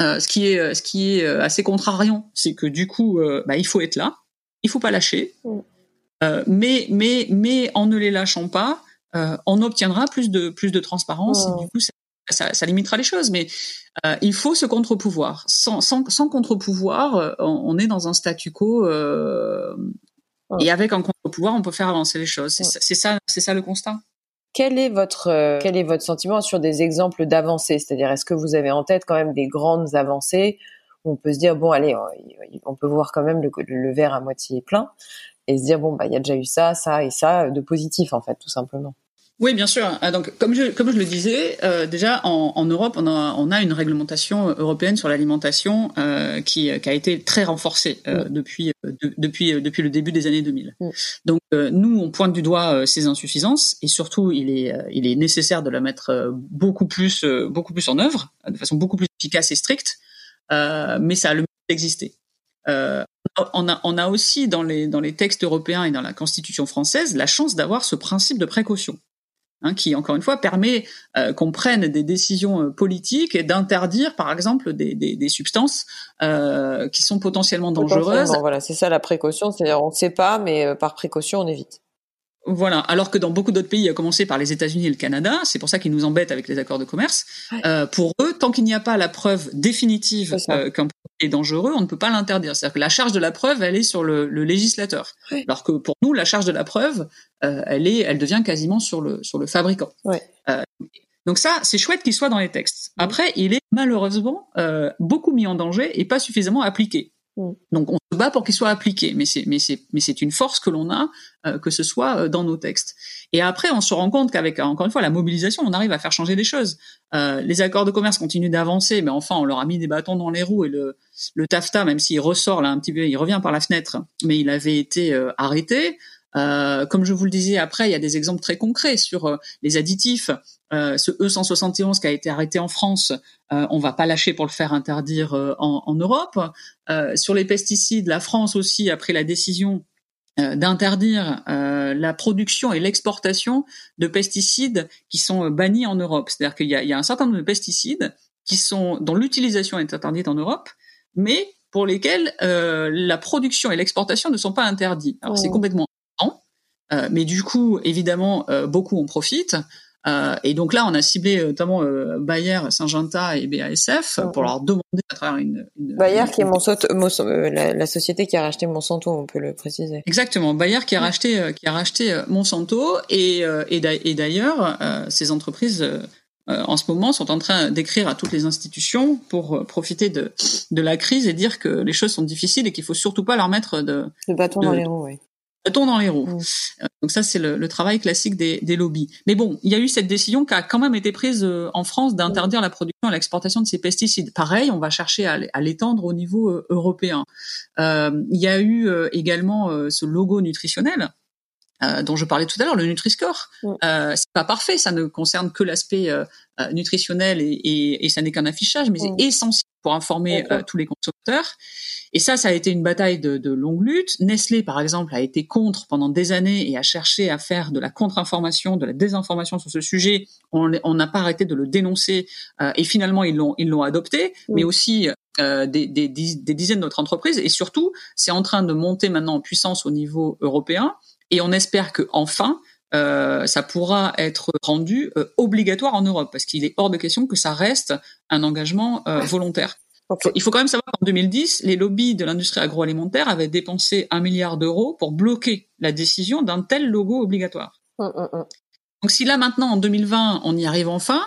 euh, ce qui est ce qui est euh, assez contrariant, c'est que du coup, euh, bah, il faut être là, il faut pas lâcher, mais mais mais en ne les lâchant pas, on obtiendra plus de plus de transparence. Et du coup, ça, ça, ça, limitera les choses, mais euh, il faut ce contre-pouvoir. Sans, sans, sans contre-pouvoir, euh, on, on, est dans un statu quo. Euh, ouais. Et avec un contre-pouvoir, on peut faire avancer les choses. C'est ouais. ça, c'est ça le constat. Quel est votre euh, quel est votre sentiment sur des exemples d'avancées? C'est-à-dire, est-ce que vous avez en tête quand même des grandes avancées? Où on peut se dire bon, allez, on peut voir quand même le, le verre à moitié plein et se dire bon, bah il y a déjà eu ça, ça et ça de positif en fait, tout simplement. Oui, bien sûr. Ah, donc, comme je, comme je le disais, euh, déjà en, en, Europe, on a, on a une réglementation européenne sur l'alimentation euh, qui, qui, a été très renforcée euh, mm. depuis, de, depuis, depuis le début des années 2000. Mm. Donc, euh, nous, on pointe du doigt euh, ces insuffisances et surtout, il est, euh, il est nécessaire de la mettre beaucoup plus, beaucoup plus en œuvre, de façon beaucoup plus efficace et stricte. mais ça a le mérite d'exister. on, a, on a aussi dans les, dans les textes européens et dans la Constitution française la chance d'avoir ce principe de précaution. Hein, qui encore une fois permet euh, qu'on prenne des décisions euh, politiques et d'interdire par exemple des, des, des substances euh, qui sont potentiellement dangereuses. Potentiellement, voilà, c'est ça la précaution, c'est-à-dire on ne sait pas, mais euh, par précaution on évite. Voilà, alors que dans beaucoup d'autres pays, à commencer par les États-Unis et le Canada, c'est pour ça qu'ils nous embêtent avec les accords de commerce. Ouais. Euh, pour eux, tant qu'il n'y a pas la preuve définitive euh, qu'un produit est dangereux, on ne peut pas l'interdire. C'est-à-dire que la charge de la preuve, elle est sur le, le législateur, ouais. alors que pour nous, la charge de la preuve, euh, elle est, elle devient quasiment sur le sur le fabricant. Ouais. Donc ça, c'est chouette qu'il soit dans les textes. Après, il est malheureusement beaucoup mis en danger et pas suffisamment appliqué. Donc on se bat pour qu'il soit appliqué, mais c'est mais c'est mais c'est une force que l'on a euh, que ce soit euh, dans nos textes. Et après on se rend compte qu'avec encore une fois la mobilisation, on arrive à faire changer les choses. Euh, les accords de commerce continuent d'avancer, mais enfin on leur a mis des bâtons dans les roues et le le TAFTA, même s'il ressort là un petit peu, il revient par la fenêtre, mais il avait été euh, arrêté. Euh, comme je vous le disais après, il y a des exemples très concrets sur euh, les additifs. Euh, ce E171 qui a été arrêté en France, euh, on va pas lâcher pour le faire interdire euh, en, en, Europe. sur les pesticides, la France aussi a pris la décision d'interdire la production et l'exportation de pesticides qui sont bannis en Europe. C'est-à-dire qu'il y, y a, un certain nombre de pesticides qui sont dont l'utilisation est interdite en Europe, mais pour lesquels la production et l'exportation ne sont pas interdits. Alors oh. c'est complètement euh, mais du coup, évidemment, euh, beaucoup en profitent. Euh, et donc là, on a ciblé notamment Bayer, Syngenta et BASF mmh. pour leur demander à travers une. une Bayer une... qui est Monsanto, la, la, société qui a racheté Monsanto, on peut le préciser. Exactement, Bayer qui a mmh. racheté qui a racheté Monsanto et et d'ailleurs ces entreprises en ce moment sont en train d'écrire à toutes les institutions pour profiter de de la crise et dire que les choses sont difficiles et qu'il faut surtout pas leur mettre de le bâton de, dans les roues. Oui bâton dans les roues. Mmh. Donc ça, c'est le, le, travail classique des, des, lobbies. Mais bon, il y a eu cette décision qui a quand même été prise euh, en France d'interdire mmh. la production et l'exportation de ces pesticides. Pareil, on va chercher à, l'étendre au niveau euh, européen. Euh, il y a eu euh, également euh, ce logo nutritionnel. Dont je parlais tout à l'heure, le Nutri-Score, mmh. c'est pas parfait, ça ne concerne que l'aspect nutritionnel et, et, et ça n'est qu'un affichage, mais c'est essentiel pour informer tous les consommateurs. Et ça, ça a été une bataille de, de, longue lutte. Nestlé, par exemple, a été contre pendant des années et a cherché à faire de la contre-information, de la désinformation sur ce sujet. On n'a pas arrêté de le dénoncer euh, et finalement ils l'ont ils l'ont adopté, oui. mais aussi euh, des, des, des, dizaines d'autres entreprises. Et surtout, c'est en train de monter maintenant en puissance au niveau européen. Et on espère que enfin, euh, ça pourra être rendu euh, obligatoire en Europe, parce qu'il est hors de question que ça reste un engagement euh, volontaire. Okay. Il faut quand même savoir qu'en 2010, les lobbies de l'industrie agroalimentaire avaient dépensé un milliard d'euros pour bloquer la décision d'un tel logo obligatoire. Mm, mm, mm. Donc si là maintenant en 2020 on y arrive enfin,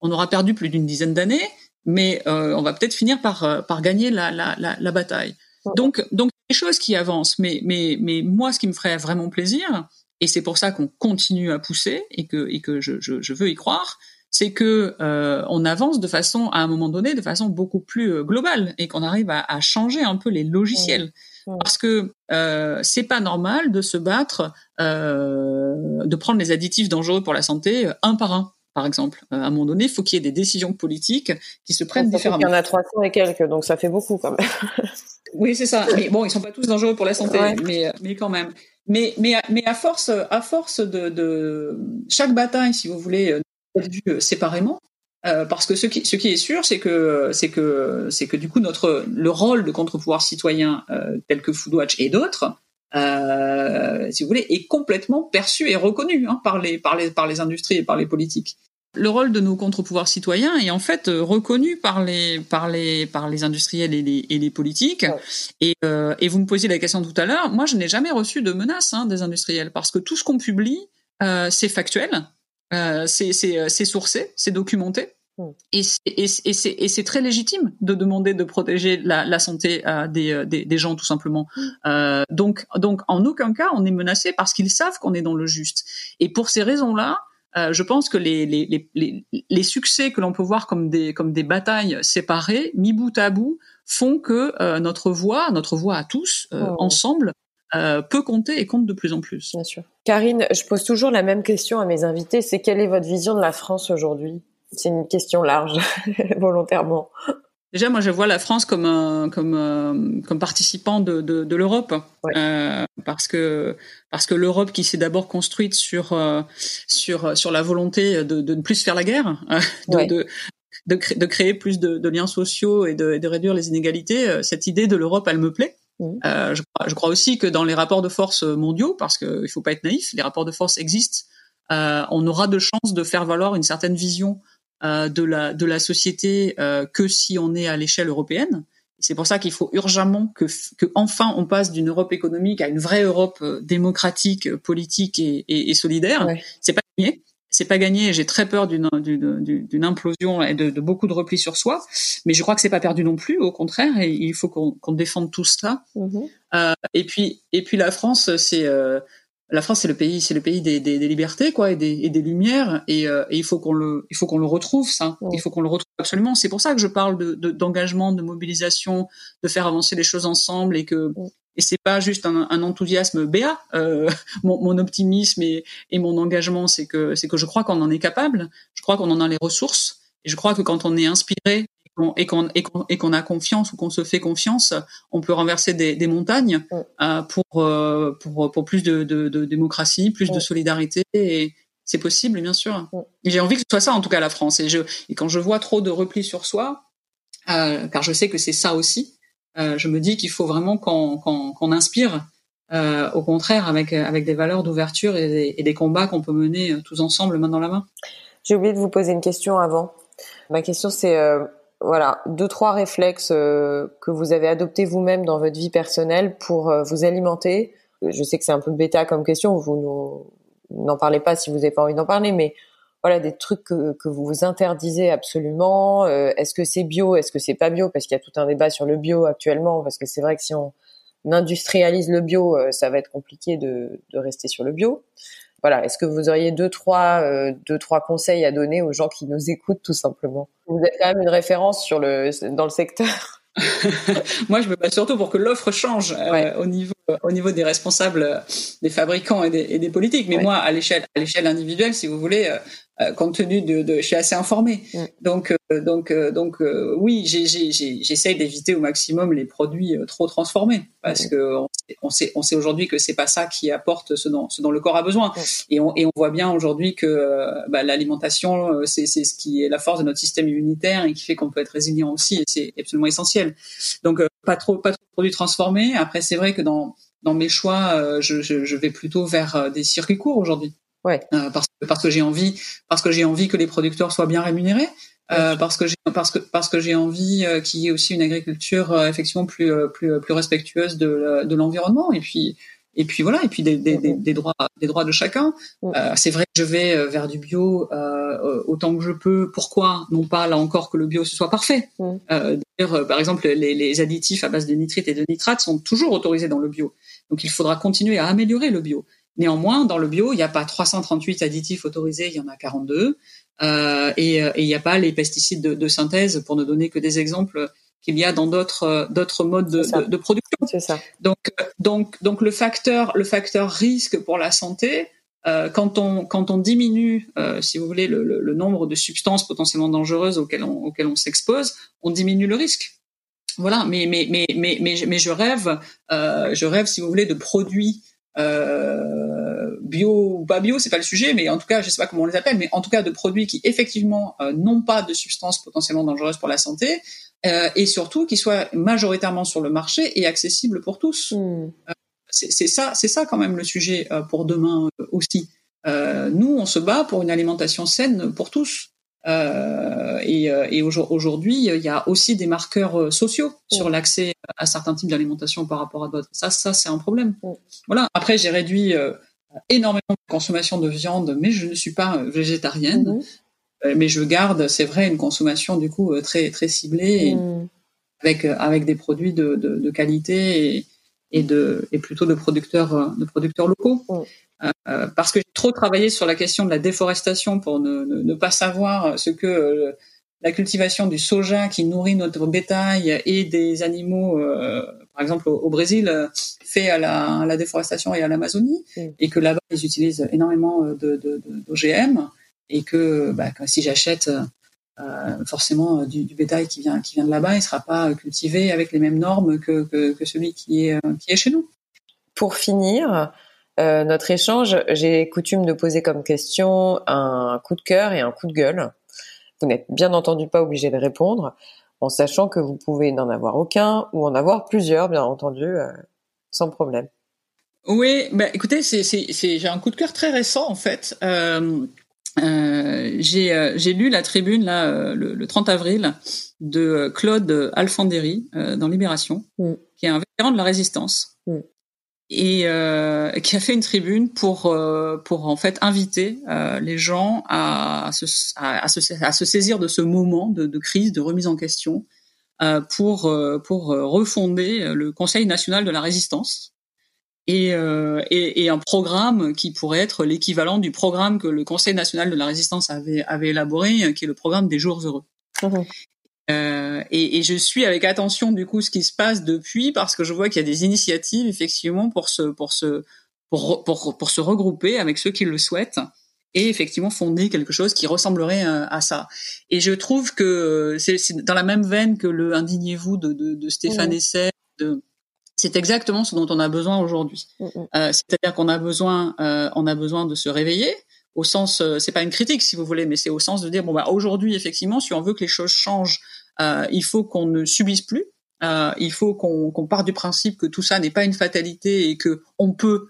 on aura perdu plus d'une dizaine d'années, mais euh, on va peut-être finir par euh, par gagner la la, la, la bataille. Donc donc des choses qui avancent, mais mais mais moi ce qui me ferait vraiment plaisir, et c'est pour ça qu'on continue à pousser et que et que je je, je veux y croire, c'est que euh, on avance de façon, à un moment donné, de façon beaucoup plus euh, globale et qu'on arrive à, à, changer un peu les logiciels. Mmh. Mmh. Parce que euh, c'est pas normal de se battre, euh, de prendre les additifs dangereux pour la santé un par un par exemple. à un moment donné, il faut qu'il y ait des décisions politiques qui se prennent différemment. Il y en a 300 et quelques, donc ça fait beaucoup quand même. oui, c'est ça. Mais bon, ils sont pas tous dangereux pour la santé, mais, mais quand même. Mais, mais, mais à force, à force de, de chaque bataille, si vous voulez, vu euh, séparément. Euh, parce que ce qui, ce qui est sûr, c'est que c'est que c'est que du coup notre le rôle de contre-pouvoir citoyen euh, tel que Foodwatch et d'autres, euh, si vous voulez, est complètement perçu et reconnu hein, par les par les par les industries et par les politiques. Le rôle de nos contre-pouvoirs citoyens est en fait reconnu par les par les par les industriels et les, et les politiques. Et, euh, et vous me posiez la question tout à l'heure. Moi, je n'ai jamais reçu de menaces hein, des industriels parce que tout ce qu'on publie, euh, c'est factuel. Euh, euh, c'est sourcé, c'est documenté. Et c'est très légitime de demander de protéger la, la santé euh, des, euh, des, des, gens tout simplement. Euh, donc, donc en aucun cas on est menacé parce qu'ils savent qu'on est dans le juste. Et pour ces raisons-là, euh, je pense que les, les, les, les succès que l'on peut voir comme des, comme des batailles séparées, mis bout à bout, font que notre voix, notre voix à tous, oh. ensemble, euh, peut compter et compte de plus en plus. Bien sûr. Karine, je pose toujours la même question à mes invités, c'est quelle est votre vision de la France aujourd'hui? C'est une question large, volontairement. Déjà, moi, je vois la France comme un, comme euh, comme participant de, de, de l'Europe, euh, parce que parce que l'Europe qui s'est d'abord construite sur euh, sur sur la volonté de, de ne plus faire la guerre, de, de de, de, créer plus de, de liens sociaux et de, de, réduire les inégalités. Cette idée de l'Europe, elle me plaît. Mmh. Euh, je, crois, je, crois, aussi que dans les rapports de force mondiaux, parce qu'il faut pas être naïf, les rapports de force existent, euh, on aura de chances de faire valoir une certaine vision euh, de, la, de la société euh, que si on est à l'échelle européenne. C'est pour ça qu'il faut urgemment que, que enfin on passe d'une Europe économique à une vraie Europe euh, démocratique, politique et, et, et solidaire. Ouais. C'est pas gagné c'est pas gagné. J'ai très peur d'une d'une implosion et de, de, beaucoup de repli sur soi, mais je crois que c'est pas perdu non plus. Au contraire, et il faut qu'on qu'on défende tout cela. Mm-hmm. Euh, et puis et puis la France, c'est euh, la France, c'est le pays, c'est le pays des, des, des, libertés, quoi, et des, et des lumières, et, euh, et, il faut qu'on le, il faut qu'on le retrouve, ça. Il faut qu'on le retrouve absolument. C'est pour ça que je parle de, d'engagement, de, mobilisation, de faire avancer les choses ensemble, et que et c'est pas juste un, un enthousiasme béat. Euh, mon, mon, optimisme et, et, mon engagement, c'est que c'est que je crois qu'on en est capable. Je crois qu'on en a les ressources. Et je crois que quand on est inspiré qu'on et qu'on et qu'on a confiance ou qu'on se fait confiance, on peut renverser des, des montagnes euh, pour, euh, pour pour plus de, de, de démocratie, plus de solidarité. Et c'est possible, bien sûr. J'ai envie que ce soit ça, en tout cas, la France. Et je et quand je vois trop de repli sur soi, euh, car je sais que c'est ça aussi euh, je me dis qu'il faut vraiment qu'on inspire, euh, au contraire, avec, avec des valeurs d'ouverture et, des, et des combats qu'on peut mener euh, tous ensemble, main dans la main. J'ai oublié de vous poser une question avant. Ma question, c'est euh, voilà deux trois réflexes euh, que vous avez adoptés vous-même dans votre vie personnelle pour euh, vous alimenter. Je sais que c'est un peu bêta comme question, vous n'en parlez pas si vous n'avez pas envie d'en parler, mais voilà des trucs que, que vous vous interdisez absolument. Euh, est-ce que c'est bio Est-ce que c'est pas bio? Parce qu'il y a tout un débat sur le bio actuellement. Parce que c'est vrai que si on industrialise le bio, ça va être compliqué de, de, rester sur le bio. Voilà. Est-ce que vous auriez deux trois euh, deux trois conseils à donner aux gens qui nous écoutent tout simplement? Vous êtes quand même une référence sur le dans le secteur. Moi, je me bats surtout pour que l'offre change ouais. au niveau au niveau des responsables, des fabricants et des, et des politiques. Mais ouais. moi, à l'échelle à l'échelle individuelle, si vous voulez, euh, compte tenu de, de, je suis assez informée. Donc, euh, donc, euh, donc, oui, j'essaye d'éviter au maximum les produits trop transformés parce mm. que on sait, on sait aujourd'hui que c'est pas ça qui apporte ce dont, ce dont le corps a besoin. Et, on, et on voit bien aujourd'hui que bah, l'alimentation, c'est ce qui est la force de notre système immunitaire et qui fait qu'on peut être résilient aussi. Et c'est absolument essentiel. Donc, pas trop, pas trop de produits transformés. Après, c'est vrai que dans dans mes choix, je, je, je vais plutôt vers des circuits courts aujourd'hui. Ouais. Euh, parce que parce que j'ai envie parce que j'ai envie que les producteurs soient bien rémunérés. Euh, parce que j'ai parce que parce que j'ai envie euh, qu'il y ait aussi une agriculture euh, effectivement plus euh, plus plus respectueuse de de l'environnement et puis et puis voilà et puis des, des, des, des droits des droits de chacun. C'est vrai que je vais vers du bio autant que je peux. Pourquoi non pas là encore que le bio ce soit parfait? D'ailleurs par exemple les, les additifs à base de nitrites et de nitrates sont toujours autorisés dans le bio. Donc il faudra continuer à améliorer le bio. Néanmoins, dans le bio, il n'y a pas 338 additifs autorisés, il y en a 42. et il n'y a pas les pesticides de, de, synthèse, pour ne donner que des exemples qu'il y a dans d'autres d'autres modes de, de, de production. Ça. Donc donc donc le facteur le facteur risque pour la santé, euh, quand on quand on diminue, euh, si vous voulez, le, le, le, nombre de substances potentiellement dangereuses auxquelles on auxquelles on s'expose, on diminue le risque. Voilà, mais mais mais mais mais, mais je rêve, euh, je rêve, si vous voulez, de produits euh, bio ou pas bio, c'est pas le sujet, mais en tout cas, je sais pas comment on les appelle, mais en tout cas de produits qui effectivement euh, n'ont pas de substances potentiellement dangereuses pour la santé euh, et surtout qui soient majoritairement sur le marché et accessibles pour tous. Hmm. C'est ça, c'est ça quand même le sujet pour demain aussi. nous, on se bat pour une alimentation saine pour tous. Euh, et, et aujourd'hui, il y a aussi des marqueurs sociaux mmh. sur l'accès à certains types d'alimentation par rapport à d'autres. Ça, ça c'est un problème. Mmh. Voilà. Après, j'ai réduit euh, énormément la consommation de viande, mais je ne suis pas végétarienne. Mmh. Euh, mais je garde, c'est vrai, une consommation du coup très très ciblée et avec avec des produits de, de, de qualité et, et de et plutôt de producteurs de producteurs locaux. Euh, parce que j'ai trop travaillé sur la question de la déforestation pour ne, ne, ne pas savoir ce que euh, la cultivation du soja qui nourrit notre bétail et des animaux, euh, par exemple au, au, Brésil, fait à la, à la déforestation et à l'Amazonie, mm. et que là-bas ils utilisent énormément de, de, d'OGM, et que, bah, que si j'achète euh, forcément du, du, bétail qui vient qui vient de là-bas, il sera pas cultivé avec les mêmes normes que, que, que celui qui est qui est chez nous. Pour finir, euh, notre échange, j'ai coutume de poser comme question un coup de cœur et un coup de gueule. Vous n'êtes bien entendu pas obligé de répondre, en sachant que vous pouvez n'en avoir aucun ou en avoir plusieurs, bien entendu, euh, sans problème. Oui, bah, écoutez, c'est, j'ai un coup de cœur très récent en fait. Euh, euh, j'ai, euh, j'ai lu la tribune là euh, le, le, 30 avril de Claude Alfandéry dans Libération, mm. qui est un vétéran de la résistance. Mm et euh, qui a fait une tribune pour euh, pour en fait inviter euh, les gens à, à, se, à, se, à, se, saisir de ce moment de, de crise, de remise en question, euh, pour euh, pour refonder le Conseil national de la résistance et, et, et un programme qui pourrait être l'équivalent du programme que le Conseil national de la résistance avait avait élaboré, qui est le programme des jours heureux. Mmh. Euh, et, et, je suis avec attention du coup ce qui se passe depuis parce que je vois qu'il y a des initiatives effectivement pour se pour se pour, pour, pour se regrouper avec ceux qui le souhaitent et effectivement fonder quelque chose qui ressemblerait euh, à ça. Et je trouve que c'est dans la même veine que le indignez-vous de, de, de Stéphane mmh. Essay. De, c'est exactement ce dont on a besoin aujourd'hui. Mmh. Euh, C'est-à-dire qu'on a besoin, euh, on a besoin de se réveiller, au sens, euh, c'est pas une critique si vous voulez, mais c'est au sens de dire bon bah aujourd'hui effectivement, si on veut que les choses changent, il faut qu'on ne subisse plus, il faut qu'on qu parte du principe que tout ça n'est pas une fatalité et que on peut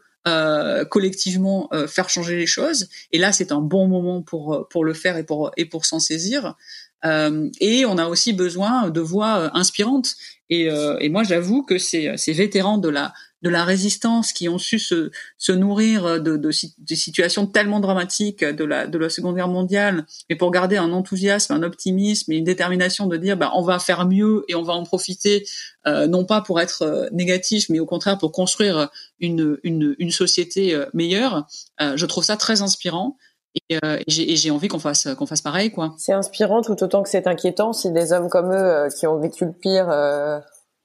collectivement faire changer les choses. Et là, c'est un bon moment pour pour le faire et pour et pour s'en saisir. Euh, et on a aussi besoin de voix inspirantes. Et, et moi, j'avoue que ces, ces vétérans de la de la résistance qui ont su se, se nourrir de, de, de, situations tellement dramatiques de la, de la Seconde Guerre mondiale, mais pour garder un enthousiasme, un optimisme et une détermination de dire bah, on va faire mieux et on va en profiter, euh, non pas pour être euh, négatif, mais au contraire pour construire une, une, une société euh, meilleure. Euh, je trouve ça très inspirant. Et, euh, et j'ai envie qu'on fasse qu'on fasse pareil quoi. C'est inspirant tout autant que c'est inquiétant si des hommes comme eux euh, qui ont vécu le pire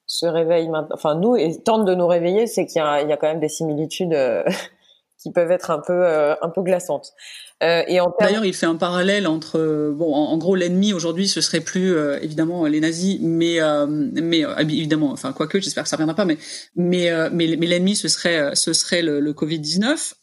se réveille maintenant, enfin nous et tente de nous réveiller, c'est qu'il y, y, a quand même des similitudes euh, qui peuvent être un peu euh, glaçantes. Euh, D'ailleurs, il fait un parallèle entre bon, en, en gros, l'ennemi aujourd'hui, ce serait plus euh, évidemment les nazis, mais mais évidemment, enfin quoique, j'espère que ça reviendra pas, mais mais mais, mais l'ennemi, ce serait ce serait le, le Covid 19.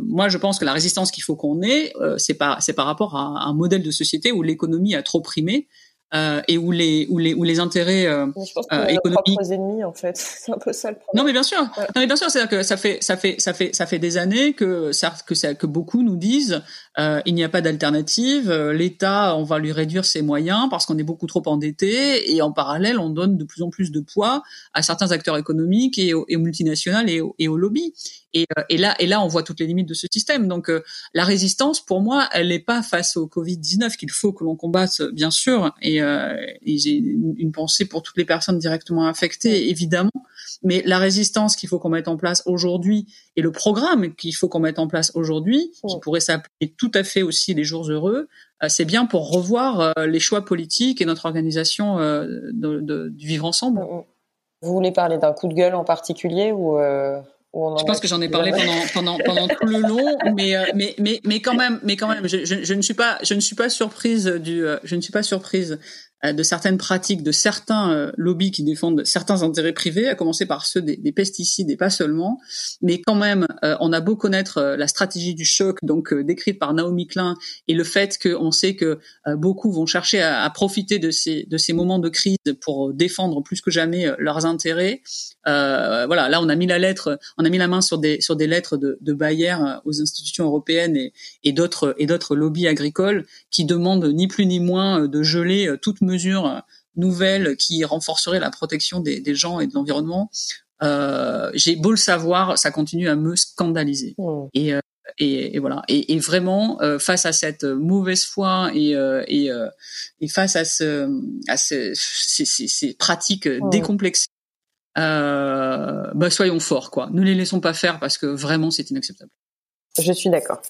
moi, je pense que la résistance qu'il faut qu'on ait, c'est pas c'est par rapport à un modèle de société où l'économie a trop primé euh, et où les où les où les intérêts euh, je pense euh, économiques ennemis en fait c'est un peu ça le problème. Non mais bien sûr. Ouais. non mais bien sûr c'est à dire que ça fait ça fait ça fait ça fait des années que ça que ça que beaucoup nous disent euh, il n'y a pas d'alternative euh, l'État on va lui réduire ses moyens parce qu'on est beaucoup trop endetté et en parallèle on donne de plus en plus de poids à certains acteurs économiques et aux, et aux multinationales et, et aux lobbies et, euh, et, là, et là, on voit toutes les limites de ce système. Donc, euh, la résistance, pour moi, elle n'est pas face au Covid 19 qu'il faut que l'on combatte, bien sûr. Et et j'ai une pensée pour toutes les personnes directement affectées, évidemment. Mais la résistance qu'il faut qu'on mette en place aujourd'hui et le programme qu'il faut qu'on mette en place aujourd'hui, qui pourrait s'appeler tout à fait aussi les jours heureux, euh, c'est bien pour revoir euh, les choix politiques et notre organisation euh, de, de, du vivre ensemble. Vous voulez parler d'un coup de gueule en particulier ou je pense que j'en ai parlé pendant pendant pendant tout le long, mais mais mais mais quand même, mais quand même, je, je, je ne suis pas je ne suis pas surprise du je ne suis pas surprise euh, de certaines pratiques de certains euh, lobbies qui défendent certains intérêts privés, à commencer par ceux des, pesticides et pas seulement. Mais quand même, euh, on a beau connaître la stratégie du choc, donc décrite par Naomi Klein, et le fait qu'on sait que beaucoup vont chercher à, profiter de ces de ces moments de crise pour défendre plus que jamais leurs intérêts. voilà, là on a mis la lettre, on a mis la main sur des sur des lettres de, de Bayer aux institutions européennes et, et d'autres et d'autres lobbies agricoles qui demandent ni plus ni moins de geler toute mesures euh, nouvelles qui renforceraient la protection des, gens et de l'environnement, euh, j'ai beau le savoir, ça continue à me scandaliser. Mmh. Euh, et, et, voilà. Et, vraiment, face à cette mauvaise foi et, et, face à, ce, à ces, ces, pratiques mmh. décomplexées, bah soyons forts, quoi. Ne les laissons pas faire parce que vraiment, c'est inacceptable. Je suis d'accord.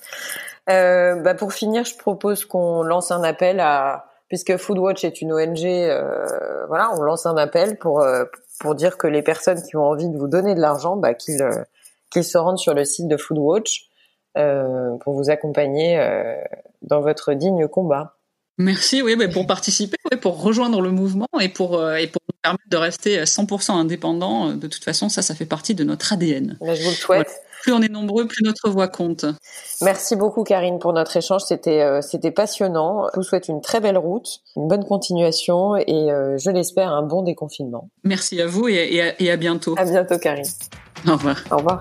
bah pour finir, je propose qu'on lance un appel à puisque Foodwatch est une ONG, euh, voilà, on lance un appel pour euh, pour dire que les personnes qui ont envie de vous donner de l'argent, bah, qu'ils euh, qu'ils se rendent sur le site de Foodwatch euh, pour vous accompagner euh, dans votre digne combat. Merci, oui, mais pour participer, pour rejoindre le mouvement et pour et pour nous permettre de rester 100% indépendant. De toute façon, ça, ça fait partie de notre ADN. je vous le souhaite plus on est nombreux, plus notre voix compte. Merci beaucoup Karine pour notre échange, c'était euh, c'était passionnant. Je vous souhaite une très belle route, une bonne continuation et euh, je l'espère un bon déconfinement. Merci à vous et, et à bientôt. À bientôt Karine. Au revoir. Au revoir.